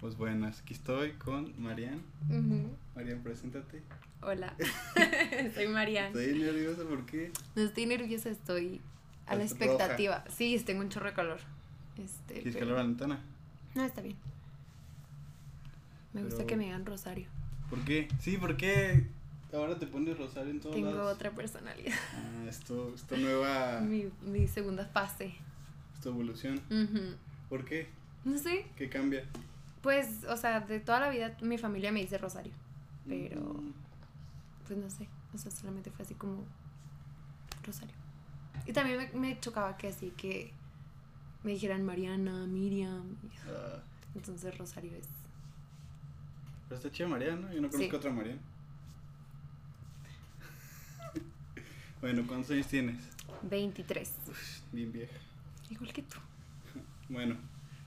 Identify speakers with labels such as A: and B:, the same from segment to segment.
A: Pues buenas, aquí estoy con Marian.
B: Ujú.
A: Marian, preséntate.
B: Hola, soy Marian.
A: Estoy nerviosa, ¿por qué?
B: No estoy nerviosa, estoy a la expectativa. Sí, tengo un chorro de calor. Este,
A: ¿Quieres
B: pero-
A: abra la ventana?
B: No, está bien. Me gusta que me digan Rosario.
A: ¿Por qué? Sí, ¿por qué ahora te pones rosario en todos
B: Tengo
A: lados?
B: otra personalidad.
A: Ah, esto, esta nueva
B: Mi, mi segunda fase.
A: esta evolución. ¿Por qué?
B: No sé.
A: ¿Qué cambia?
B: Pues, o sea, de toda la vida mi familia me dice Rosario. Pero, pues no sé. O sea, solamente fue así como Rosario. Y también me, me chocaba que así que me dijeran Mariana, Miriam.
A: ah,
B: Entonces Rosario es.
A: pero está chida Marian, ¿no? Yo no conozco
B: Sí.
A: otra Marian. bueno, ¿cuántos años tienes?
B: 23.
A: Uf, bien vieja.
B: Igual que tú.
A: Bueno,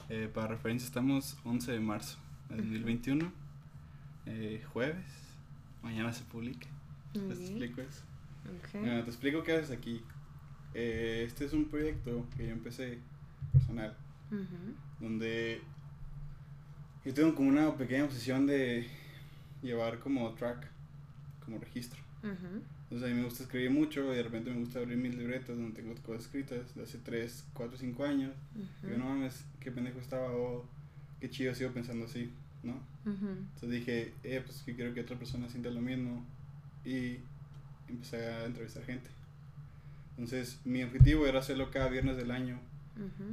A: eh, para referencia estamos 11 de marzo de 2021, eh, jueves, mañana se publica,
B: Muy
A: les explico eso. Bueno, te explico qué haces aquí. Eh, este es un proyecto que yo empecé personal, donde yo tengo como una pequeña obsesión de llevar como track, como registro. Entonces a mí me gusta escribir mucho y de repente me gusta abrir mis libretas donde tengo cosas escritas de hace 3, 4, 5 años
B: Ujú.
A: Digo, no mames, qué pendejo estaba, o qué chido sigo pensando así, ¿no? Entonces dije, eh, pues que quiero que otra persona sienta lo mismo y empecé a entrevistar gente. Entonces mi objetivo era hacerlo cada viernes del año,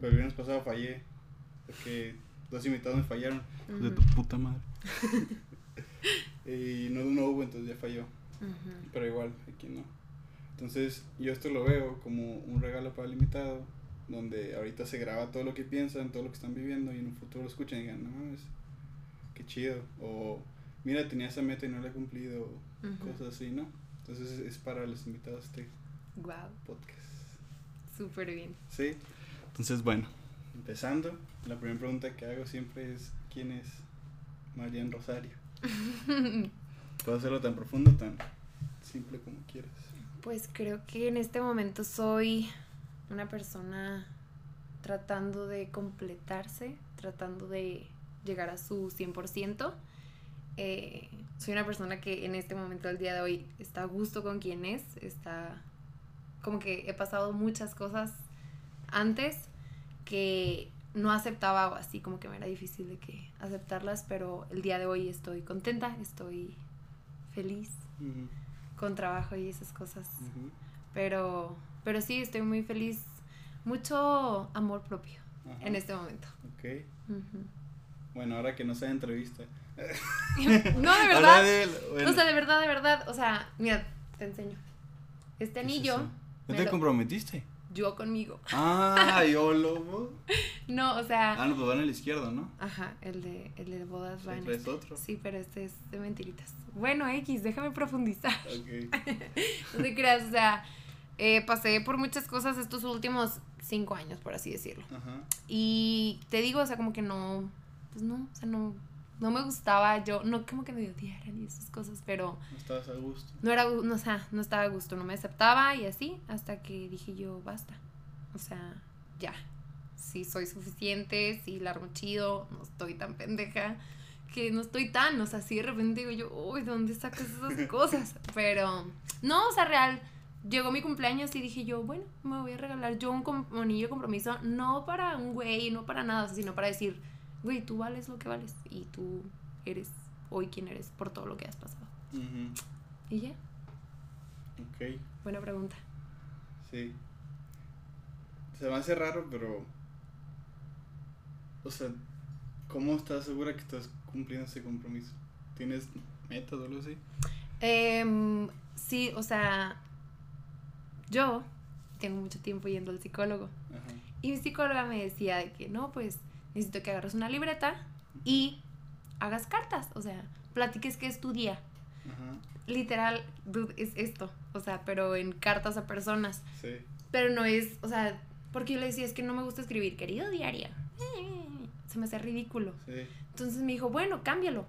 A: pero el viernes pasado fallé, porque dos invitados me fallaron. De tu puta madre. y no, no hubo, entonces ya falló, Pero igual, aquí no. Entonces yo esto lo veo como un regalo para el invitado, donde ahorita se graba todo lo que piensan, todo lo que están viviendo y en un futuro lo escuchan y digan, no mames, qué chido. O mira, tenía esa meta y no la he cumplido, cosas así, ¿no? Entonces es- para los invitados este
B: Guau,
A: podcast.
B: súper bien.
A: ¿Sí? Entonces, bueno, empezando, la primera pregunta que hago siempre es, ¿quién es Marian Rosario? Puedo hacerlo tan profundo, tan simple como quieras.
B: Pues creo que en este momento soy una persona tratando de completarse, tratando de llegar a su 100%. Eh, soy una persona que en este momento del día de hoy está a gusto con quien es, está como que he pasado muchas cosas antes que no aceptaba o así como que me era difícil de que aceptarlas, pero el día de hoy estoy contenta, estoy feliz con trabajo y esas cosas. Pero, pero sí, estoy muy feliz. Mucho amor propio
A: ajá,
B: en este momento.
A: Ok. Bueno, ahora que no sea entrevista.
B: No, de verdad.
A: de él, bueno.
B: O sea, de verdad, de verdad. O sea, mira, te enseño. Este
A: ¿Qué es
B: anillo, me
A: te
B: lo-
A: comprometiste?
B: yo conmigo.
A: Ah, yo lobo.
B: No, o sea,
A: Ah, no, pues van a la izquierda, ¿no?
B: ajá, el de, el de bodas va en
A: Traes
B: este.
A: otro.
B: Sí, pero este es de mentiritas. Bueno, X, déjame profundizar.
A: Ok.
B: No te creas, o sea, eh, pasé por muchas cosas estos últimos cinco años, por así decirlo.
A: Ajá.
B: Y te digo, o sea, como que no, pues no, o sea, no, no me gustaba, yo, no como que me odiaran y esas cosas, pero
A: No estabas a gusto.
B: no era, no, o sea, no estaba a gusto, no me aceptaba y así, hasta que dije yo, basta, o sea, ya, sí soy suficiente, sí la armo chido, no estoy tan pendeja, que no estoy tan, o sea, sí de repente digo yo, uy, ¿de dónde sacas esas cosas? Pero, no, o sea, real, llegó mi cumpleaños y dije yo, bueno, me voy a regalar yo un, com- un anillo de compromiso, no para un güey, no para nada, sino para decir, güey, tú vales lo que vales y tú eres hoy quien eres por todo lo que has pasado.
A: Ujú,
B: Y ya,
A: Ok.
B: buena pregunta.
A: Sí. Se me hace raro, pero. O sea, ¿cómo estás segura que estás cumpliendo ese compromiso? ¿Tienes metas o algo así?
B: Em, sí, o sea, yo tengo mucho tiempo yendo al psicólogo
A: Ajá.
B: y mi psicóloga me decía de que no, pues necesito que agarres una libreta y hagas cartas, o sea, platiques qué es tu día.
A: Ajá.
B: Literal, dude, es esto, o sea, pero en cartas a personas.
A: Sí.
B: Pero no es, o sea, porque yo le decía, es que no me gusta escribir, querido diario. Se me hace ridículo.
A: Sí.
B: Entonces me dijo, bueno, cámbialo.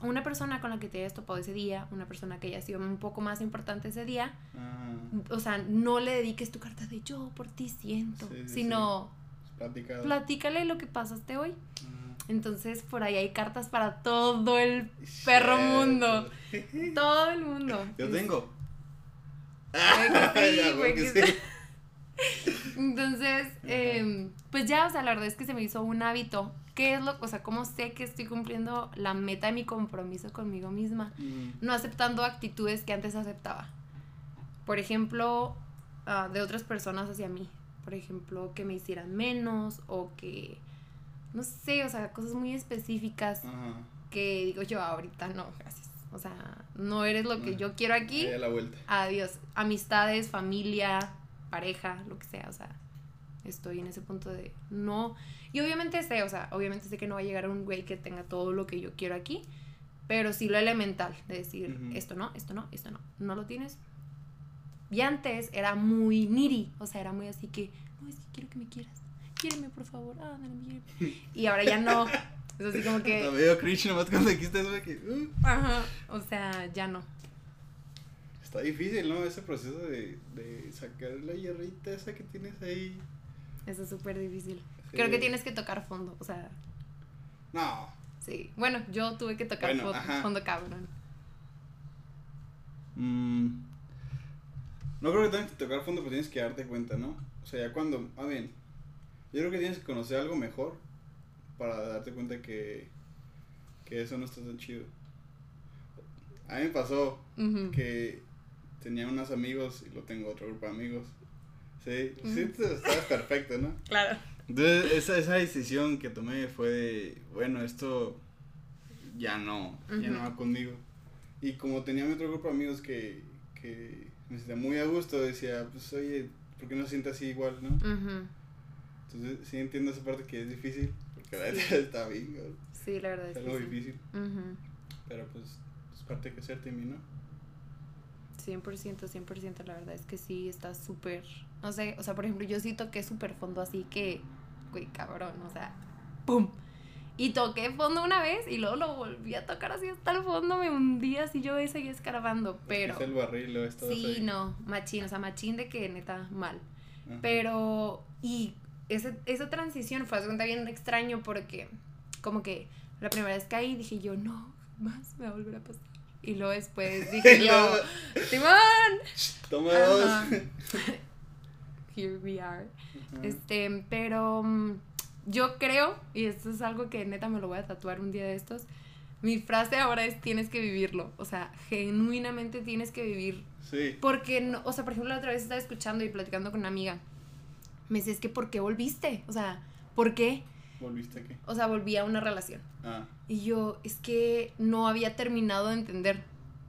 B: Una persona con la que te hayas topado ese día, una persona que haya sido un poco más importante ese día,
A: Ah,
B: o sea, no le dediques tu carta de yo por ti siento,
A: Sí, sí,
B: sino
A: platicado.
B: platícale lo que pasaste hoy.
A: Ajá.
B: Entonces por ahí hay cartas para todo el perro mundo. Todo el mundo.
A: Yo tengo.
B: Entonces, eh, pues ya, o sea, la verdad es que se me hizo un hábito. ¿Qué es lo, o sea, cómo sé que estoy cumpliendo la meta de mi compromiso conmigo misma?
A: Mm,
B: No aceptando actitudes que antes aceptaba. Por ejemplo, ah, de otras personas hacia mí. Por ejemplo, que me hicieran menos o que, no sé, o sea, cosas muy específicas
A: Ajá.
B: que digo yo ahorita no, gracias. O sea, no eres lo que
A: Ah,
B: yo quiero aquí.
A: Ahí a la vuelta.
B: Adiós. Amistades, familia, pareja, lo que sea, o sea, estoy en ese punto de no. Y obviamente sé, o sea, obviamente sé que no va a llegar un güey que tenga todo lo que yo quiero aquí, pero sí lo elemental, de decir,
A: Ujú.
B: esto no, esto no, esto no, no lo tienes. Y antes era muy niri, o sea, era muy así que, no, es que quiero que me quieras, quiéreme por favor, quiéreme". Y ahora ya no, es así como que,
A: medio cringe nomás cuando dijiste eso de que. uh,
B: ajá, o sea, ya no.
A: Está difícil, ¿no? Ese proceso de, de sacar la hierrita esa que tienes ahí.
B: Eso es súper difícil.
A: Sí.
B: Creo que tienes que tocar fondo, o sea,
A: No.
B: Sí, bueno, yo tuve que tocar
A: Bueno,
B: fo-
A: ajá.
B: fondo cabrón.
A: Mm, no creo que tengas que tocar fondo, pero tienes que darte cuenta, ¿no? O sea, ya cuando. Ah, bien. Yo creo que tienes que conocer algo mejor para darte cuenta que, que eso no está tan chido. A mí me pasó que tenía unos amigos y lo tengo otro grupo de amigos. Sí, sí,
B: Ujú.
A: tú estabas perfecto, ¿no?
B: Claro.
A: Entonces, esa, esa decisión que tomé fue de, bueno, esto ya no, ya no va conmigo. Y como tenía mi otro grupo de amigos que, que me sentía muy a gusto, decía, pues oye, ¿por qué no se siente así igual, no?
B: Ujú.
A: Entonces, sí entiendo esa parte que es difícil, porque la
B: Sí.
A: neta está bien, güey,
B: Sí, la verdad
A: es
B: es
A: algo
B: sí.
A: difícil,
B: Ujú.
A: pero pues es parte de crecer, mí, ¿no?
B: 100%, 100%, la verdad es que sí, está súper, no sé, o sea, por ejemplo, yo sí toqué súper fondo así que, güey, cabrón, o sea, ¡pum! Y toqué fondo una vez y luego lo volví a tocar así hasta el fondo, me hundí así, yo seguía escarbando, pero...
A: Es el barril, lo estabas
B: Sí, no, machín, o sea, machín de que neta mal.
A: Ajá.
B: Pero, y ese, esa transición fue cuenta bien extraño porque como que la primera vez caí dije yo, no, más me va a volver a pasar. Y luego después dije yo, Simón,
A: Toma dos.
B: here we are. Este, pero mm, yo creo, y esto es algo que neta me lo voy a tatuar un día de estos, mi frase ahora es tienes que vivirlo, o sea, genuinamente tienes que vivir
A: Sí.
B: porque, no, o sea, por ejemplo, la otra vez estaba escuchando y platicando con una amiga. Me decía, es que ¿por qué volviste? O sea, ¿por qué?
A: ¿Volviste aquí?
B: O sea, volví a una relación.
A: Ah,
B: Y yo, es que no había terminado de entender.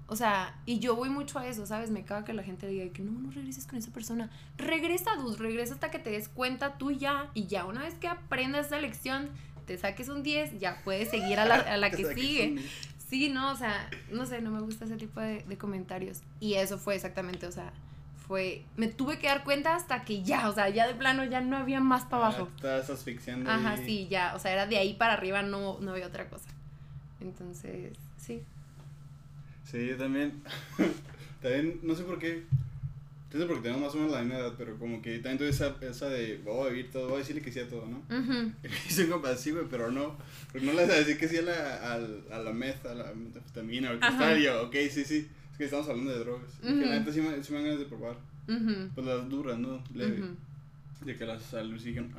B: O sea, y yo voy mucho a eso, ¿sabes? Me caga que la gente diga que no, no regreses con esa persona. Regresa, Dus, regresa hasta que te des cuenta tú ya. Y ya una vez que aprendas esa lección, te saques un 10, ya puedes seguir a la, a la que sigue. Sí, no, o sea, no sé, no me gusta ese tipo de, de comentarios. Y eso fue exactamente, o sea, fue, me tuve que dar cuenta hasta que ya, o sea, ya de plano ya no había más para abajo.
A: Estabas asfixiando.
B: Ajá, sí, ya, o sea, era de ahí para arriba, no, no había otra cosa. Entonces, sí.
A: Sí, yo también. también, no sé por qué. Sé porque tenemos más o menos la misma edad, pero como que también tuve esa, esa de, voy a vivir todo, voy a decirle que sí a todo, ¿no?
B: Ujú,
A: Y me compa así, güey, pero no. Pero no le vas a decir que sí a la, al- a la meth, a la metanfetamina o el
B: Ajá.
A: cristal. Y yo, ok, sí, sí. Es que estamos hablando de drogas. Es
B: Ujú.
A: Que la neta sí me, sí me dan ganas de probar.
B: ujú,
A: Pues las duras, ¿no? Leve. De que las. Alucígeno,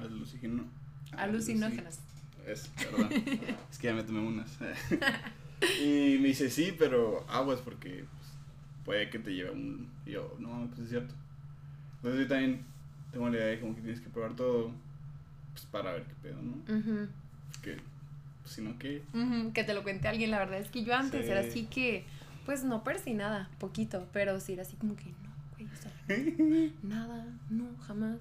B: Alucinógenas.
A: Es, perdón. es que ya me tomé unas. Y me dice, sí, pero aguas porque pues, puede que te lleve un... Y yo, no, pues es cierto. Entonces yo también tengo la idea de como que tienes que probar todo pues, para ver qué pedo, ¿no? Porque pues, si no, ¿qué?
B: ujú, Que te lo cuente alguien, la verdad es que yo antes
A: Sí.
B: era así que, pues no percí nada, poquito, pero sí era así como que no, güey, o sea, Nada, no, jamás.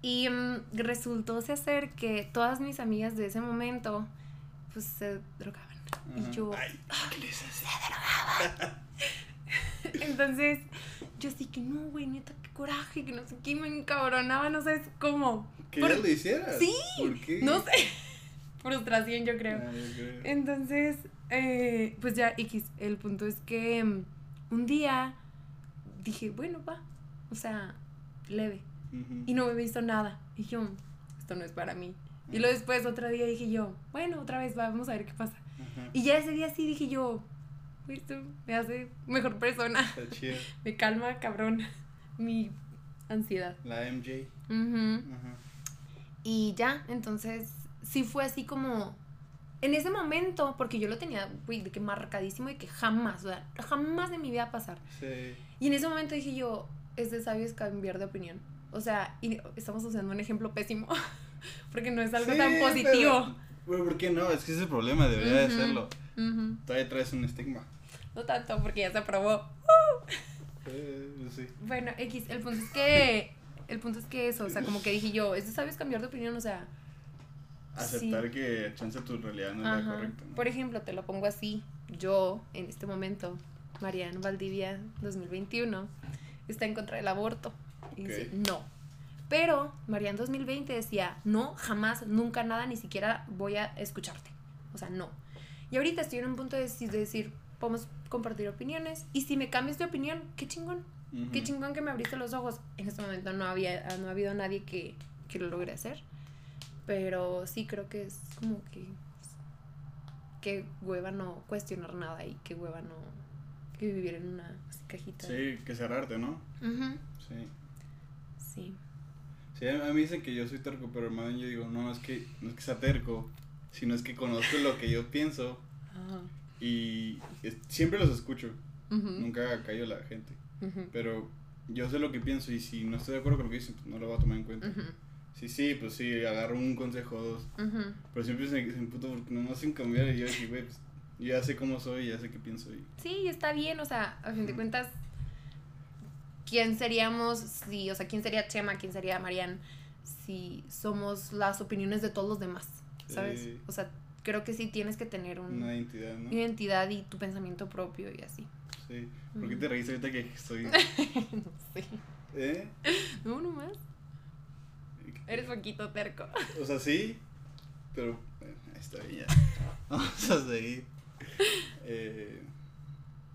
B: Y mm, resultó ser que todas mis amigas de ese momento, pues se drogaban. Y yo,
A: Ay, ¿qué le dices?
B: entonces, yo así que no, güey, neta, qué coraje, que no sé qué, me encabronaba, no sabes cómo.
A: Que
B: Por-
A: lo hicieras.
B: Sí,
A: ¿Por qué?
B: No sé, frustración, yo creo.
A: Ah, yo creo.
B: Entonces, eh, pues ya, X, el punto es que mm, un día dije, bueno, va, o sea, leve. Y no me he visto nada. Y yo, esto no es para mí. Y luego después otro día dije yo, bueno, otra vez vamos a ver qué pasa. Y ya ese día sí dije yo, esto me hace mejor persona.
A: Está chido.
B: me calma, cabrón, mi ansiedad.
A: La MJ.
B: Ajá. Y ya, entonces sí fue así como en ese momento, porque yo lo tenía, güey, de que marcadísimo y que jamás, o sea, jamás de mi vida pasar.
A: Sí.
B: Y en ese momento dije yo, es de sabios cambiar de opinión. O sea, y estamos usando un ejemplo pésimo, porque no es algo
A: Sí,
B: tan positivo.
A: Pero, ¿por qué no? Es que ese es el problema, debería de
B: Ujú.
A: serlo. Todavía traes un estigma.
B: No tanto, porque ya se aprobó.
A: Eh, sí.
B: Bueno, X, el punto es que, el punto es que eso, o sea, como que dije yo, es de sabios cambiar de opinión, o sea,
A: Aceptar
B: Sí.
A: que chance tu realidad no es la
B: Ajá.
A: correcta. ¿no?
B: Por ejemplo, te lo pongo así. Yo, en este momento, Mariana Valdivia 2021, está en contra del aborto. Y dice, no. Pero Mariana 2020 decía, no, jamás, nunca, nada, ni siquiera voy a escucharte. O sea, no. Y ahorita estoy en un punto de, deci- de decir, podemos compartir opiniones. Y si me cambias de opinión, qué chingón. Qué chingón que me abriste los ojos. En este momento no había no ha habido nadie que, que lo logre hacer. Pero sí creo que es como que que hueva no cuestionar nada y que hueva no que vivir en una cajita.
A: Sí, que cerrarte, ¿no? Sí.
B: Sí.
A: Sí, a mí dicen que yo soy terco, pero hermano, yo digo, no, es que no es que sea terco, sino es que conozco lo que yo pienso
B: Ajá.
A: y es- siempre los escucho.
B: Ujú,
A: Nunca callo a la gente.
B: ujú,
A: Pero yo sé lo que pienso y si no estoy de acuerdo con lo que dicen, pues no lo voy a tomar en cuenta.
B: ujú,
A: Sí, sí, pues sí, agarro un consejo o dos. Pero siempre se, se emputo porque no me hacen cambiar y yo dije, güey, pues yo ya sé cómo soy, ya sé qué pienso y...
B: Sí, está bien, o sea, a fin de cuentas, ¿quién seríamos si, o sea, quién sería Chema, quién sería Marian si somos las opiniones de todos los demás, ¿sabes?
A: Sí.
B: O sea, creo que sí tienes que tener un,
A: Una identidad, ¿no?
B: identidad y tu pensamiento propio y así.
A: Sí. ¿Por qué te reíste ahorita que estoy...
B: no sé.
A: ¿Eh?
B: No, nomás. Eres poquito terco.
A: O sea, sí, pero bueno, ahí está bien ya. Vamos a seguir. Eh,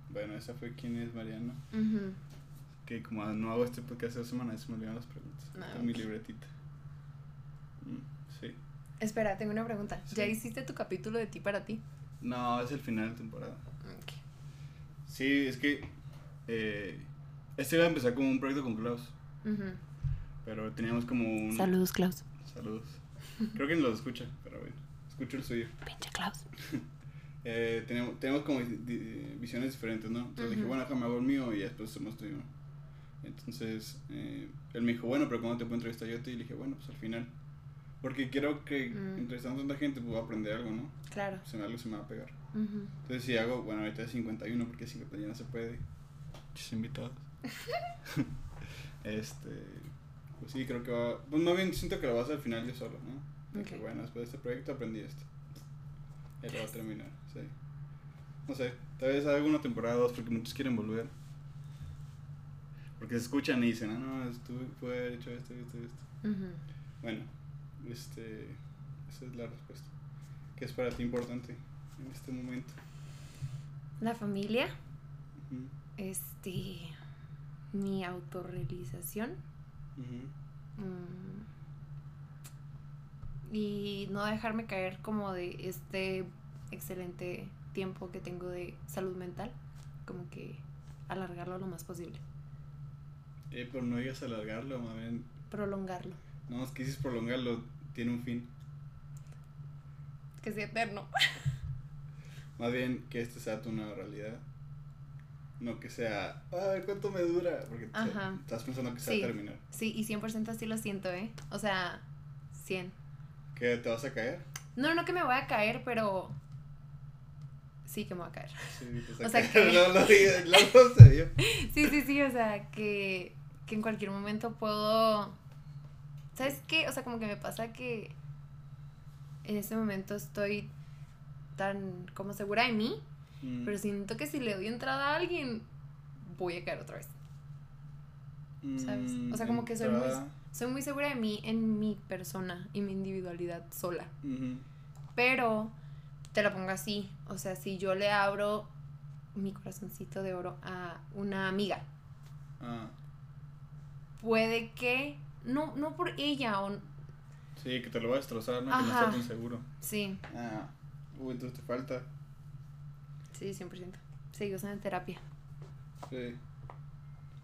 A: bueno, esa fue quién es Mariano.
B: Ujú.
A: Que como no hago este podcast esta semana, se me olvidan las preguntas.
B: Ah,
A: Con mi libretita. Mm, sí.
B: Espera, tengo una pregunta. ¿Ya
A: Sí.
B: hiciste tu capítulo de ti para ti?
A: No, es el final de temporada.
B: Ok.
A: Sí, es que eh, este iba a empezar como un proyecto con Klaus,
B: Ujú.
A: pero teníamos como un...
B: Saludos, Klaus.
A: Saludos. Creo que no los escucha, pero bueno, escucho el suyo.
B: Pinche Klaus.
A: Eh, tenemos, tenemos como visiones diferentes, ¿no? Entonces dije,
B: Ujú.
A: bueno, déjame hago el mío y después hacemos tuyo. Entonces, eh, él me dijo, bueno, pero ¿cuándo te puedo entrevistar yo a ti? Y le dije, bueno, pues al final. Porque quiero que
B: Mm.
A: entrevistando a tanta gente, pues voy a aprender algo, ¿no?
B: Claro.
A: Se me, algo se me va a pegar.
B: Ujú.
A: Entonces, si hago, bueno, ahorita es 51, porque 50 ya no se puede. Muchos invitados. este, pues sí, creo que va. Pues más bien siento que lo vas a hacer al final yo solo, ¿no? De que,
B: Ok.
A: bueno, después de este proyecto aprendí esto. Y lo va a terminar, sí. No sé, tal vez haga una temporada dos porque muchos quieren volver. Porque se escuchan y dicen, ah, no, estuve, pude haber hecho esto, esto, esto.
B: Ujú.
A: Bueno, este, esa es la respuesta. ¿Qué es para ti importante en este momento?
B: La familia, este, mi autorrealización mm, y no dejarme caer como de este excelente tiempo que tengo de salud mental, como que alargarlo lo más posible,
A: Eh, pero no digas alargarlo, más bien.
B: prolongarlo,
A: No, es que dices prolongarlo, tiene un fin.
B: que sea eterno.
A: Más bien que este sea tu nueva realidad. No que sea, ay, ¿cuánto me dura? Porque te-
B: Ajá.
A: estás pensando que se
B: Sí.
A: va a terminar.
B: Sí, y 100% así lo siento, ¿eh? O sea, 100.
A: ¿Que te vas a caer?
B: No, no que me voy a caer, pero sí que me voy a caer.
A: Sí, a
B: O sea que-
A: No no se.
B: Sí, sí, sí, o sea, que, que en cualquier momento puedo... ¿Sabes qué? O sea, como que me pasa que en este momento estoy tan como segura de mí,
A: Mm,
B: pero siento que si le doy entrada a alguien, voy a caer otra vez. ¿sabes?
A: mm,
B: O sea, como que soy muy, soy muy segura de mí en mi persona y mi individualidad sola. Pero te lo pongo así, o sea, si yo le abro mi corazoncito de oro a una amiga,
A: ah,
B: puede que no no por ella o
A: Sí, que te lo va a destrozar, ¿no? Que no está tan seguro.
B: Sí,
A: Ah, uy, entonces te falta.
B: sí, 100%. Sí, usan en terapia.
A: Sí.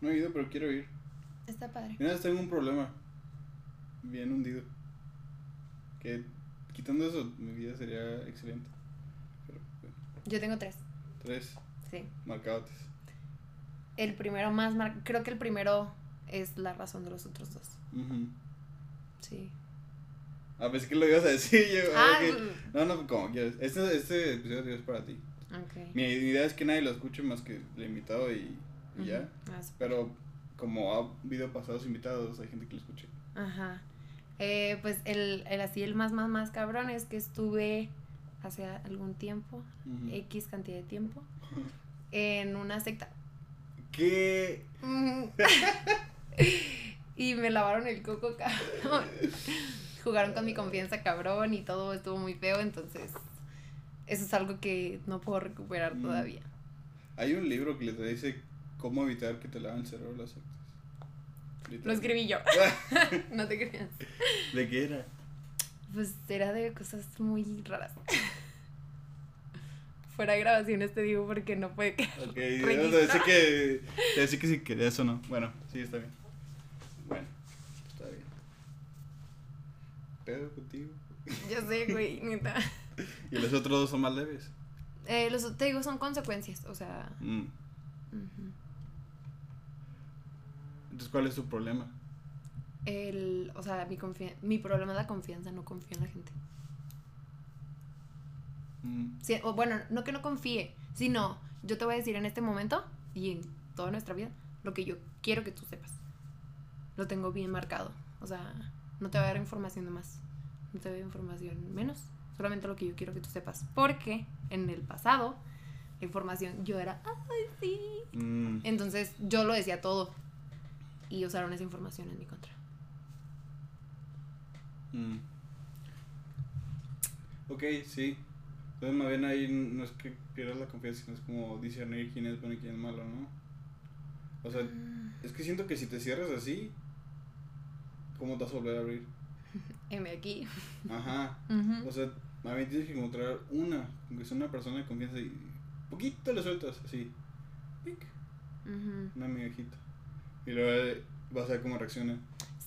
A: No he ido, pero quiero ir.
B: Está padre.
A: Mira, tengo un problema. Bien hundido. Que quitando eso, mi vida sería excelente. Pero, bueno,
B: Yo tengo tres.
A: tres
B: Sí.
A: marcadotes.
B: El primero más mar... Creo que el primero es la razón de los otros dos.
A: Ujú.
B: Sí.
A: A ver, que lo ibas a decir yo.
B: Ah.
A: No, no, como quieras. Este, este episodio es para ti.
B: ok.
A: Mi idea es que nadie lo escuche más que el invitado y, y ya.
B: Ujú. Ah, sí.
A: Pero como ha habido pasados invitados, hay gente que lo escuche.
B: Ajá. Eh, pues el, el así, el más, más, más cabrón es que estuve hace algún tiempo. X cantidad de tiempo, en una secta.
A: ¿Qué?
B: Y me lavaron el coco, cabrón. Jugaron con mi confianza, cabrón, y todo estuvo muy feo, entonces eso es algo que no puedo recuperar
A: Mm.
B: todavía.
A: Hay un libro que te dice cómo evitar que te laven el cerebro las sectas.
B: Lo escribí yo, no te creas.
A: ¿De qué era?
B: Pues era de cosas muy raras. Fuera de grabaciones te digo porque no puede quedar
A: Ok, te decía que, te decía que si querías o no. Bueno, sí, está bien. Bueno, está bien. Pedo contigo.
B: Ya sé, güey, neta.
A: Y los otros dos son más leves.
B: Eh, los, te digo, son consecuencias, o sea...
A: Mm. Entonces, ¿cuál es tu problema?
B: El, o sea, mi, mi problema es la confianza, no confío en la gente.
A: Mm.
B: O bueno, no que no confíe, sino yo te voy a decir en este momento y en toda nuestra vida lo que yo quiero que tú sepas. Lo tengo bien marcado. O sea, no te voy a dar información de más. No te doy información menos. Solamente lo que yo quiero que tú sepas. Porque en el pasado, la información yo era, ay, sí.
A: Mm.
B: Entonces yo lo decía todo. Y usaron esa información en mi contra.
A: Mm. Ok, sí. Entonces, más bien ahí no es que pierdas la confianza, sino es como discernir quién es bueno y quién es malo, ¿no? O sea, es que siento que si te cierras así, ¿cómo te vas a volver a abrir?
B: M aquí.
A: Ajá. O sea, más bien tienes que encontrar una, aunque sea una persona de confianza y poquito le sueltas, así. Pic,
B: Ujú.
A: una migajita. Y luego vas a ver cómo reacciona.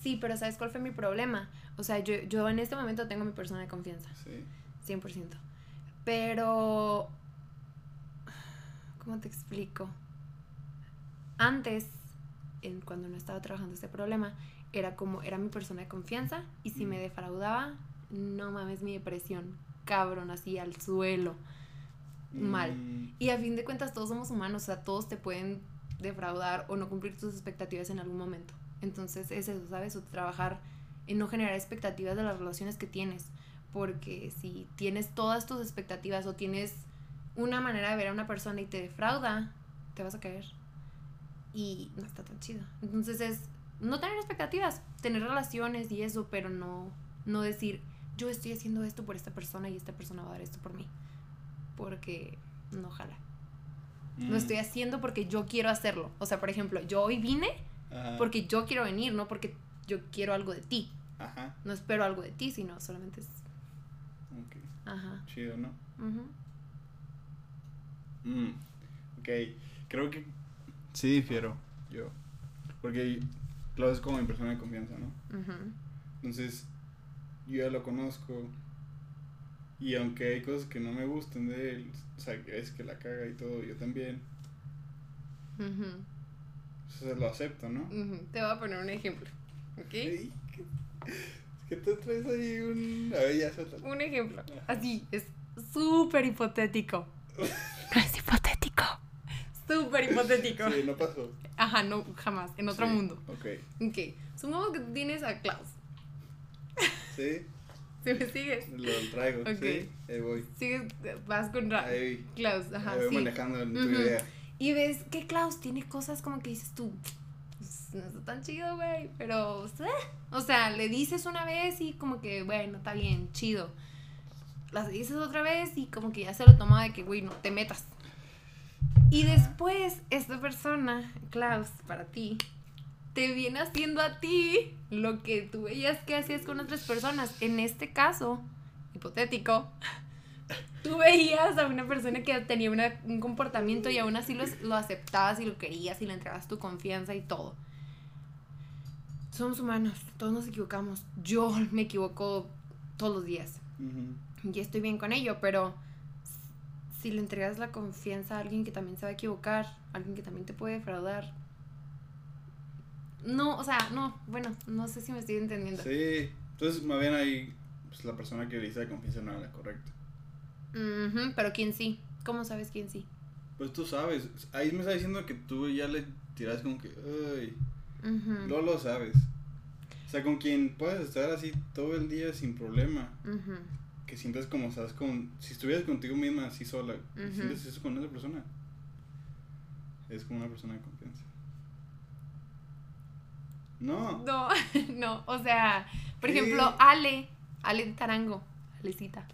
B: Sí, pero ¿sabes cuál fue mi problema? O sea, yo, yo en este momento tengo mi persona de confianza,
A: Sí.
B: 100%. Pero... ¿Cómo te explico? Antes, en, cuando no estaba trabajando este problema, era como, era mi persona de confianza y si me
A: Mm.
B: defraudaba, no mames, mi depresión, cabrón, así al suelo. Mal.
A: Mm,
B: Y a fin de cuentas todos somos humanos, o sea, todos te pueden defraudar o no cumplir tus expectativas en algún momento. Entonces es eso, ¿sabes? O trabajar en no generar expectativas de las relaciones que tienes. Porque si tienes todas tus expectativas o tienes una manera de ver a una persona y te defrauda, te vas a caer. Y no está tan chido. Entonces es no tener expectativas, tener relaciones y eso, pero no, no decir, yo estoy haciendo esto por esta persona y esta persona va a dar esto por mí. Porque no jala.
A: mm.
B: Lo estoy haciendo porque yo quiero hacerlo. O sea, por ejemplo, yo hoy vine
A: Ajá.
B: porque yo quiero venir, no porque yo quiero algo de ti.
A: Ajá.
B: No espero algo de ti, sino solamente es.
A: Ok.
B: Ajá.
A: Chido, ¿no? Mm, ok, creo que sí difiero yo. Porque Claudio es como mi persona de confianza, ¿no?
B: Ujú.
A: Entonces, yo ya lo conozco. Y aunque hay cosas que no me gustan de él, o sea, es que la caga y todo, yo también.
B: Ujú.
A: O sea, lo acepto, ¿no?
B: Ujú. Te voy a poner un ejemplo. ¿Ok?
A: ¿qué- Es que tú traes ahí un. A ver, ya suéltalo.
B: Un ejemplo. Así, es súper hipotético. Súper hipotético.
A: Sí, no pasó.
B: Ajá, no, jamás. En otro
A: Sí,
B: mundo.
A: Ok.
B: Ok. Supongamos que tú tienes a Klaus.
A: Sí,
B: Si me sigues,
A: lo traigo.
B: Ok.
A: Sí, ahí voy.
B: sigues, vas con Ra-
A: Ahí,
B: Klaus. Ajá,
A: ahí voy
B: sí.
A: manejando en tu idea.
B: Y ves que Klaus tiene cosas como que dices tú, "Pues, no está tan chido, güey, pero, eh". o sea, le dices una vez y como que, bueno, está bien, chido. Las dices otra vez y como que ya se lo toma de que, güey, no te metas. Y después, esta persona, Klaus, para ti, te viene haciendo a ti lo que tú veías que hacías con otras personas. En este caso, hipotético, tú veías a una persona que tenía una- un comportamiento y aún así lo aceptabas y lo querías y le entregabas tu confianza y todo. Somos humanos, todos nos equivocamos. Yo me equivoco todos los días y estoy bien con ello, pero si le entregas la confianza a alguien que también se va a equivocar, alguien que también te puede defraudar. No, o sea, no, bueno, no sé si me estoy entendiendo.
A: Sí, entonces más bien ahí pues, la persona que le dice la confianza no era la correcta.
B: Ujú, pero quién sí. ¿Cómo sabes quién sí?
A: Pues tú sabes, ahí me está diciendo que tú ya le tiras como que, ay, no lo sabes. O sea, con quien puedes estar así todo el día sin problema,
B: ujú,
A: que sientas como, sabes, con, si estuvieras contigo misma así sola, y
B: Ujú.
A: sientes eso con esa persona, es como una persona de confianza. No,
B: No, no, o sea, por
A: Sí.
B: ejemplo, Ale, Ale de Tarango, Alecita,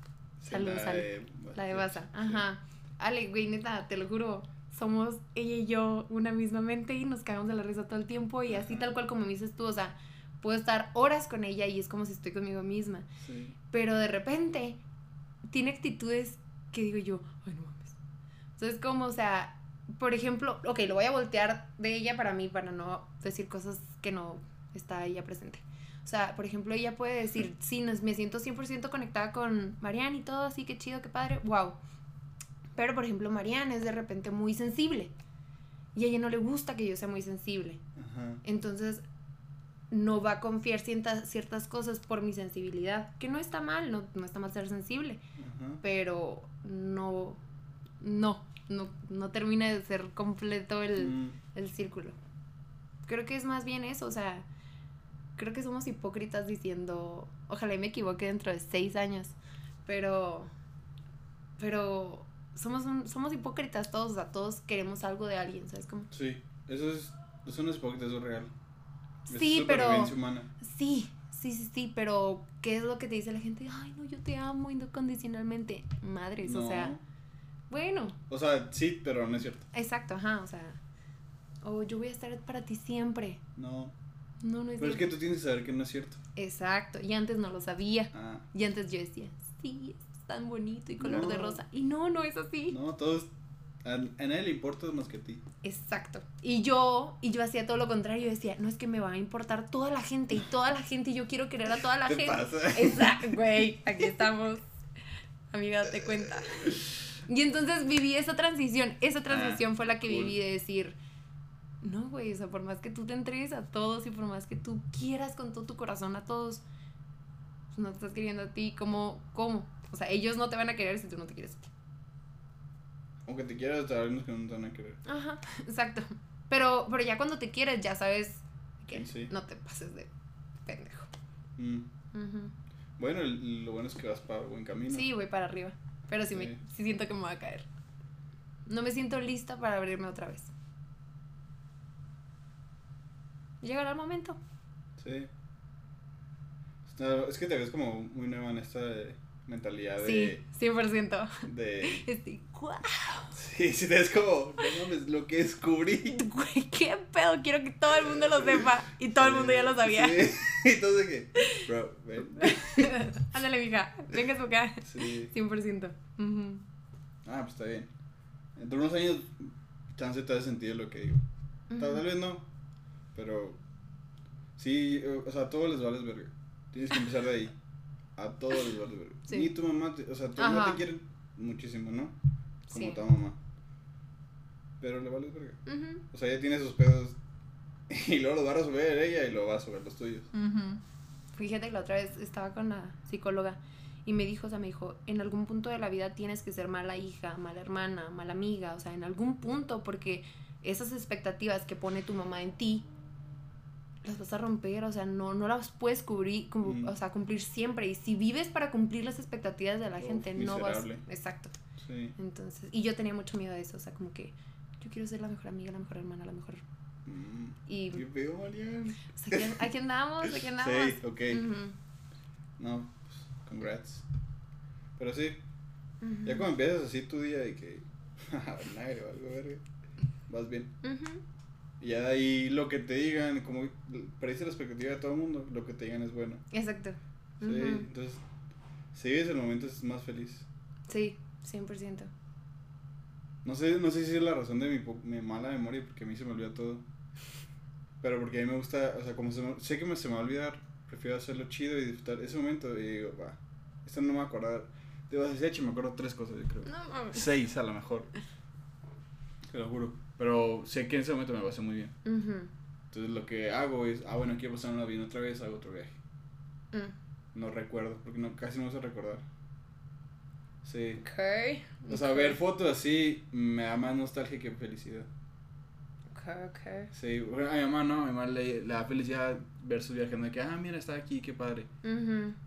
A: Sí,
B: saludos,
A: la
B: Ale.
A: de-
B: la de Baza,
A: sí.
B: ajá. Ale, güey, neta, te lo juro, somos ella y yo una misma mente y nos cagamos de la risa todo el tiempo y así tal cual como me dices tú, o sea, puedo estar horas con ella y es como si estoy conmigo misma,
A: Sí.
B: Pero de repente tiene actitudes que digo yo, ay, no mames. Entonces, como, o sea, por ejemplo, ok, lo voy a voltear de ella para mí, para no decir cosas que no está ella presente. O sea, por ejemplo, ella puede decir, sí, nos, me siento 100% conectada con Marianne y todo, así que chido, qué padre, wow. Pero, por ejemplo, Marianne es de repente muy sensible. Y a ella no le gusta que yo sea muy sensible.
A: Ajá.
B: Entonces, no va a confiar ciertas, ciertas cosas por mi sensibilidad. Que no está mal, no, no está mal ser sensible. Pero no, no, no, no termina de ser completo el,
A: Mm,
B: el círculo. Creo que es más bien eso, o sea, creo que somos hipócritas diciendo, ojalá y me equivoque dentro de seis años, pero, pero somos, un- somos hipócritas todos, o sea, todos queremos algo de alguien, ¿sabes cómo?
A: Sí, eso es, eso no es hipócrita, eso es real. Es
B: Sí, pero,
A: humana.
B: sí, sí, sí, sí, pero ¿qué es lo que te dice la gente? Ay, no, yo te amo incondicionalmente, madres, o sea,
A: No.
B: bueno,
A: O sea, sí, pero no es cierto.
B: exacto, ajá, o sea, o yo voy a estar para ti siempre,
A: No.
B: no, no es
A: Pero es
B: cierto.
A: que tú tienes que saber que no es cierto.
B: Exacto, y antes no lo sabía.
A: Ah,
B: Y antes yo decía, sí, es tan bonito y color de rosa. Y no, no es así.
A: no, todos. A, a nadie le importa más que a ti.
B: Exacto. Y yo, y yo hacía todo lo contrario. Decía, no es que me va a importar toda la gente y toda la gente y yo quiero querer a toda la
A: ¿Qué
B: gente.
A: pasa?
B: Exacto, güey, aquí estamos. Amiga, date cuenta. Y entonces viví esa transición. Esa transición
A: Ah,
B: fue la que
A: cool.
B: viví de decir, no, güey, o sea, por más que tú te entregues a todos y por más que tú quieras con todo tu corazón a todos, pues no te estás queriendo a ti. ¿Cómo? ¿Cómo? O sea, ellos no te van a querer si tú no te quieres a ti.
A: Aunque te quieras, sabemos que no te van a querer.
B: Ajá, exacto. Pero, pero ya cuando te quieres, ya sabes que
A: Sí.
B: no te pases de pendejo.
A: Mm. Bueno, el- lo bueno es que vas para buen camino.
B: Sí, voy para arriba. Pero sí, me,
A: Sí.
B: sí siento que me voy a caer. No me siento lista para abrirme otra vez. Llegará el momento.
A: Sí. Es que te ves como muy nueva en esta mentalidad
B: Sí,
A: de.
B: 100%.
A: de
B: Estoy, guau,
A: sí, sí, ves como. No mames, lo que descubrí.
B: güey, qué pedo. Quiero que todo el mundo lo sepa. Y todo el mundo ya lo sabía.
A: Sí. Entonces, que. Bro, ven.
B: Ándale, mija. Venga su acá.
A: Sí.
B: 100%. Ujú.
A: Ah, pues está bien. Entre unos años, chance te hace sentido lo que digo. Tal, vez no, pero sí, o sea, a todos les vales verga. Tienes que empezar de ahí. A todos les vales verga.
B: Sí.
A: Ni tu mamá, te- o sea, tu mamá te quiere muchísimo, ¿no? Como
B: Sí.
A: tu mamá. Pero le vales verga. O sea, ella tiene sus pedos y luego los va a resolver ella y lo va a resolver los tuyos.
B: Fíjate que la otra vez estaba con la psicóloga y me dijo, o sea, me dijo, en algún punto de la vida tienes que ser mala hija, mala hermana, mala amiga, o sea, en algún punto, porque esas expectativas que pone tu mamá en ti, las vas a romper, o sea, no, no las puedes cubrir, cum-
A: Mm.
B: o sea, cumplir siempre. Y si vives para cumplir las expectativas de la gente, no vas... Exacto.
A: Sí.
B: Entonces, y yo tenía mucho miedo de eso, o sea, como que yo quiero ser la mejor amiga, la mejor hermana, la mejor...
A: Mm,
B: Y
A: Qué feo, Marian.
B: sea, aquí, aquí andamos, aquí andamos.
A: Sí, ok. No, pues, congrats. Pero sí, ya cuando empiezas así tu día y que. Nadie o algo, verga. Vas bien. Y ya de ahí lo que te digan, como parece la expectativa de todo el mundo, lo que te digan es bueno.
B: Exacto.
A: Sí, entonces, si vives el momento es más feliz.
B: Sí, 100%.
A: No sé, no sé si es la razón de mi, mi mala memoria, porque a mí se me olvida todo. Pero porque a mí me gusta, o sea, como se me- sé que me, se me va a olvidar, prefiero hacerlo chido y disfrutar ese momento. Y digo, va, esto no me va a acordar. De Basis me acuerdo tres cosas, yo creo.
B: No mames.
A: Seis a lo mejor. Te lo juro. Pero sé que en ese momento me va a hacer muy bien.
B: Ujú.
A: Entonces lo que hago es, ah, bueno, quiero pasar una bien otra vez, hago otro viaje.
B: Mm.
A: No recuerdo, porque no, casi no me sé recordar. Sí.
B: Ok.
A: O sea, ver fotos así me da más nostalgia que felicidad.
B: Ok, ok.
A: Sí, bueno, a mi mamá no, a mi mamá le, le da felicidad ver su viaje, no de que, ah, mira, está aquí, qué padre.